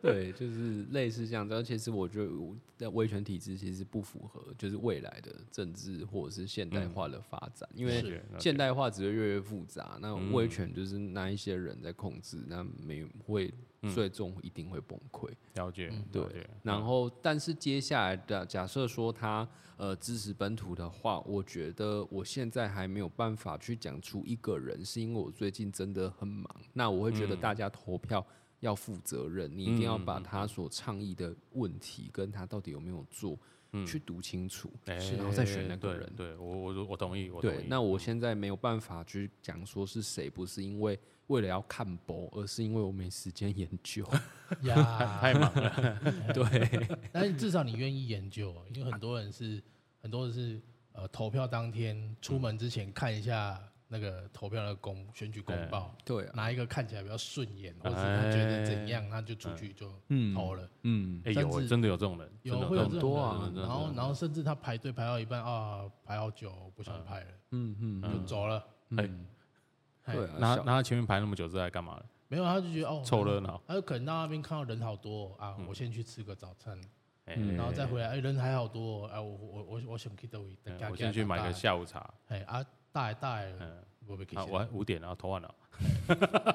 对，就是类似这样子。而且是我觉得我的威权体制其实不符合，就是未来的政治或者是现代化的发展，因为现代化只会越来越复杂。那嗯威权就是那一些人在控制，那没会最终一定会崩溃。了解，嗯对，然后，但是接下来的假设说他呃支持本土的话，我觉得我现在还没有办法去讲出一个人，是因为我最近真的很忙。那我会觉得大家投票要负责任，你一定要把他所倡议的问题跟他到底有没有做，去读清楚，哎然后再选那个人。对我我我同意，我同意。，对那我现在没有办法去讲说是谁，不是因为为了要看博，而是因为我没时间研究。呀，太忙了，对，但是至少你愿意研究，因为很多人是很多人是呃投票当天出门之前看一下那个投票的公选举公报，对。啊，哪一个看起来比较顺眼，或者是他觉得怎样，他就出去就嗯。投了。嗯，哎，有甚至真的有这种人，有会有这种多啊人然后然后甚至他排队排到一半啊，排好久不想排了，嗯嗯就走了。哎，哎对那那他前面排那么久是在干嘛的？没有，他就觉得哦，凑热闹，他就可能到那边看到人好多啊，我先去吃个早餐，然后再回来，哎，人还好多，哎，我我我我想去到位，哎我先去买个，下午茶，哎啊，大爷大爷，嗯，我被给啊，我还五点然后投完了，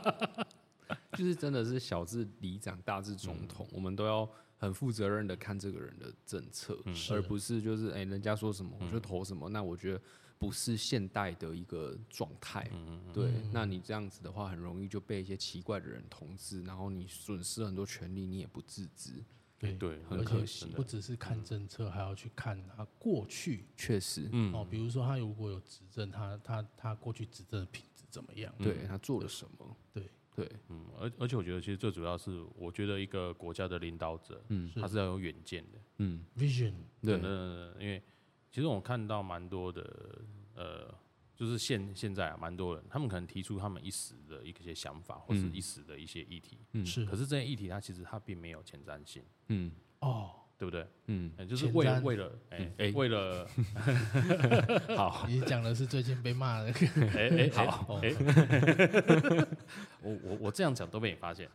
就是真的是小至里长，大至总统，我们都要很负责任的看这个人的政策，而不是就是哎、人家说什么我就投什么。那我觉得不是现代的一个状态。对，那你这样子的话，很容易就被一些奇怪的人统治，然后你损失很多权利，你也不自知。对对，很而且可惜不只是看政策，还要去看他过去。确实，嗯。哦，比如说他如果有执政，他他他过去执政的品质怎么样？对他做了什么？对。对，嗯，而而且我觉得其实最主要是，我觉得一个国家的领导者，嗯。他是要有远见的，嗯，，vision，对。因为其实我看到蛮多的，呃，就是现现在啊，蛮多人，他们可能提出他们一时的一些想法，或是嗯。一时的一些议题，嗯。是。可是这些议题它其实它并没有前瞻性，嗯，哦，对不对？嗯，呃就是为为了哎哎。为了 好，你讲的是最近被骂的，哎哎好。哎，我我我这样讲都被你发现，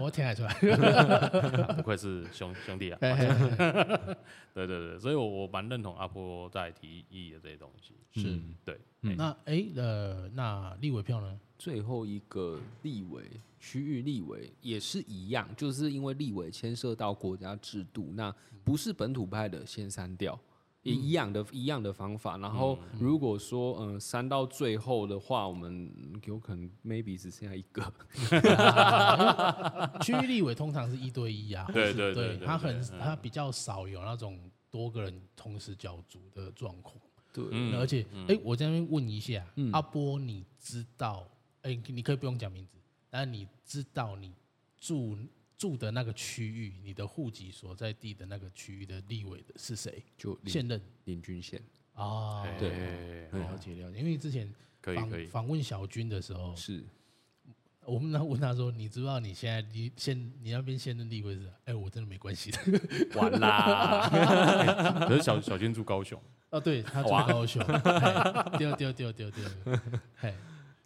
我听得出来。啊不愧是兄兄弟啊！对对对，所以我我蛮认同阿波在提议的这些东西。是。嗯对，嗯。那哎呃，那立委票呢？最后一个立委区域立委也是一样，就是因为立委牵涉到国家制度，那不是本土派的先删掉，也一样的、一样的方法。然后如果说嗯删到最后的话，我们有可能 maybe 只剩下一个。区域立委通常是一对一啊，对对对对他很他比较少有那种多个人同时角逐的状况。对，嗯而且，哎，我这边问一下嗯，阿波，你知道？哎，你可以不用讲名字，但是你知道你住住的那个区域，你的户籍所在地的那个区域的立委的是谁？就现任。林军宪。啊？对哎了解了解，因为之前访访问小军的时候，是。我们那问他说：“你知不知道你现在你现你那边现任立委是谁？”哎，我真的没关系。的。完啦，可是小小军住高雄，哦，对他住高雄，丢丢丢丢丢，嘿，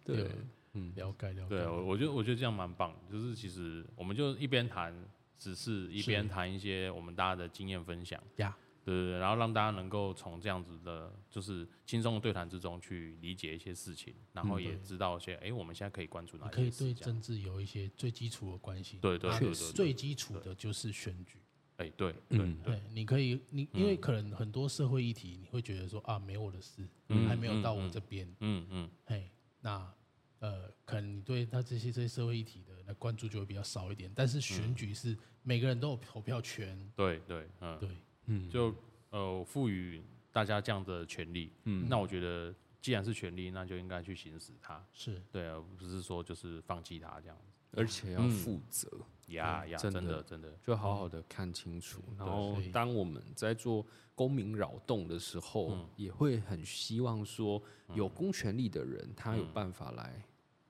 对。对，嗯了解了解。对我我觉得我觉得这样蛮棒，就是其实我们就一边谈只是，一边谈一些我们大家的经验分享，呀，对对对，然后让大家能够从这样子的，就是轻松的对谈之中去理解一些事情，然后也知道一些，哎，我们现在可以关注哪你可以对这样政治有一些最基础的关系。对对啊对对对最基础的就是选举。哎，对对嗯对对，你可以，你因为可能很多社会议题，你会觉得说啊，没我的事，嗯还没有到我这边。嗯嗯，哎，那呃，可能你对他这些这些社会议题的那关注就会比较少一点。但是选举是每个人都有投票权，对对，嗯，对，嗯。就呃赋予大家这样的权利，嗯。那我觉得既然是权利，那就应该去行使它，是对，而不是说就是放弃它这样子。而且要嗯负责。呀呀，真的真的，就好好的看清楚。然后，当我们在做公民扰动的时候，嗯也会很希望说，有公权力的人他有办法来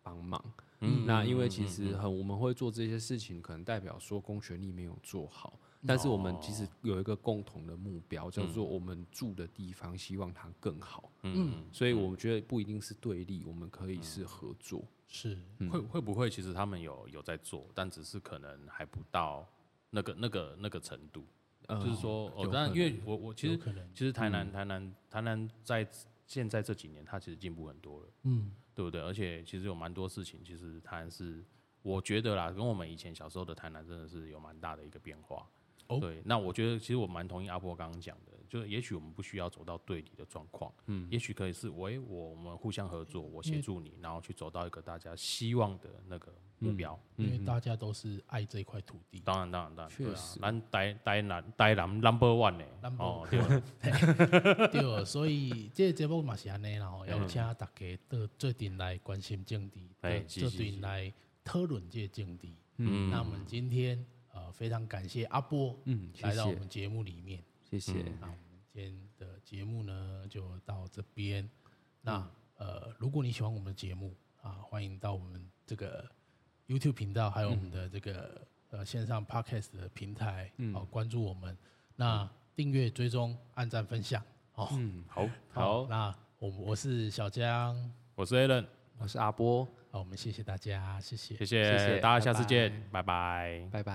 帮忙。嗯那因为其嗯实很，我们会做这些事情，可能代表说公权力没有做好。但是我们其实有一个共同的目标，叫做我们住的地方，希望它更好。嗯所以我们觉得不一定是对立，我们可以是合作。是，嗯，会会不会其实他们有有在做，但只是可能还不到那个那个那个程度，呃就是说，哦有，当然，因为我我其实可能，其实台南台南台南在现在这几年，它其实进步很多了。嗯，对不对？而且其实有蛮多事情，其实台南是我觉得啦，跟我们以前小时候的台南真的是有蛮大的一个变化。哦对，那我觉得其实我蛮同意阿波刚刚讲的，就是也许我们不需要走到对立的状况，嗯，也许可以是喂我我们互相合作，我协助你，然后去走到一个大家希望的那个目标。因为大家都是爱这块土地。当然，当然，当然，确实，咱台台南台南 number one 呢哦，对吧，对，所以这个节目嘛是安尼啦吼，邀请大家到做阵来关心政治，做哎是是阵来讨论这个政治。嗯那我们今天呃非常感谢阿波嗯，谢来到我们节目里面。谢谢。那我们今天的节目呢就到这边。嗯那呃，如果你喜欢我们的节目啊，欢迎到我们这个 YouTube 频道，还有我们的这个呃线上 Podcast 的平台，嗯好、关注我们。那订阅、追踪、按赞、分享。哦，嗯，好，好，那我我是小江，我是 Alan，我是阿波，好，我们谢谢大家，谢谢谢谢谢大家下次拜拜见，拜拜。拜拜。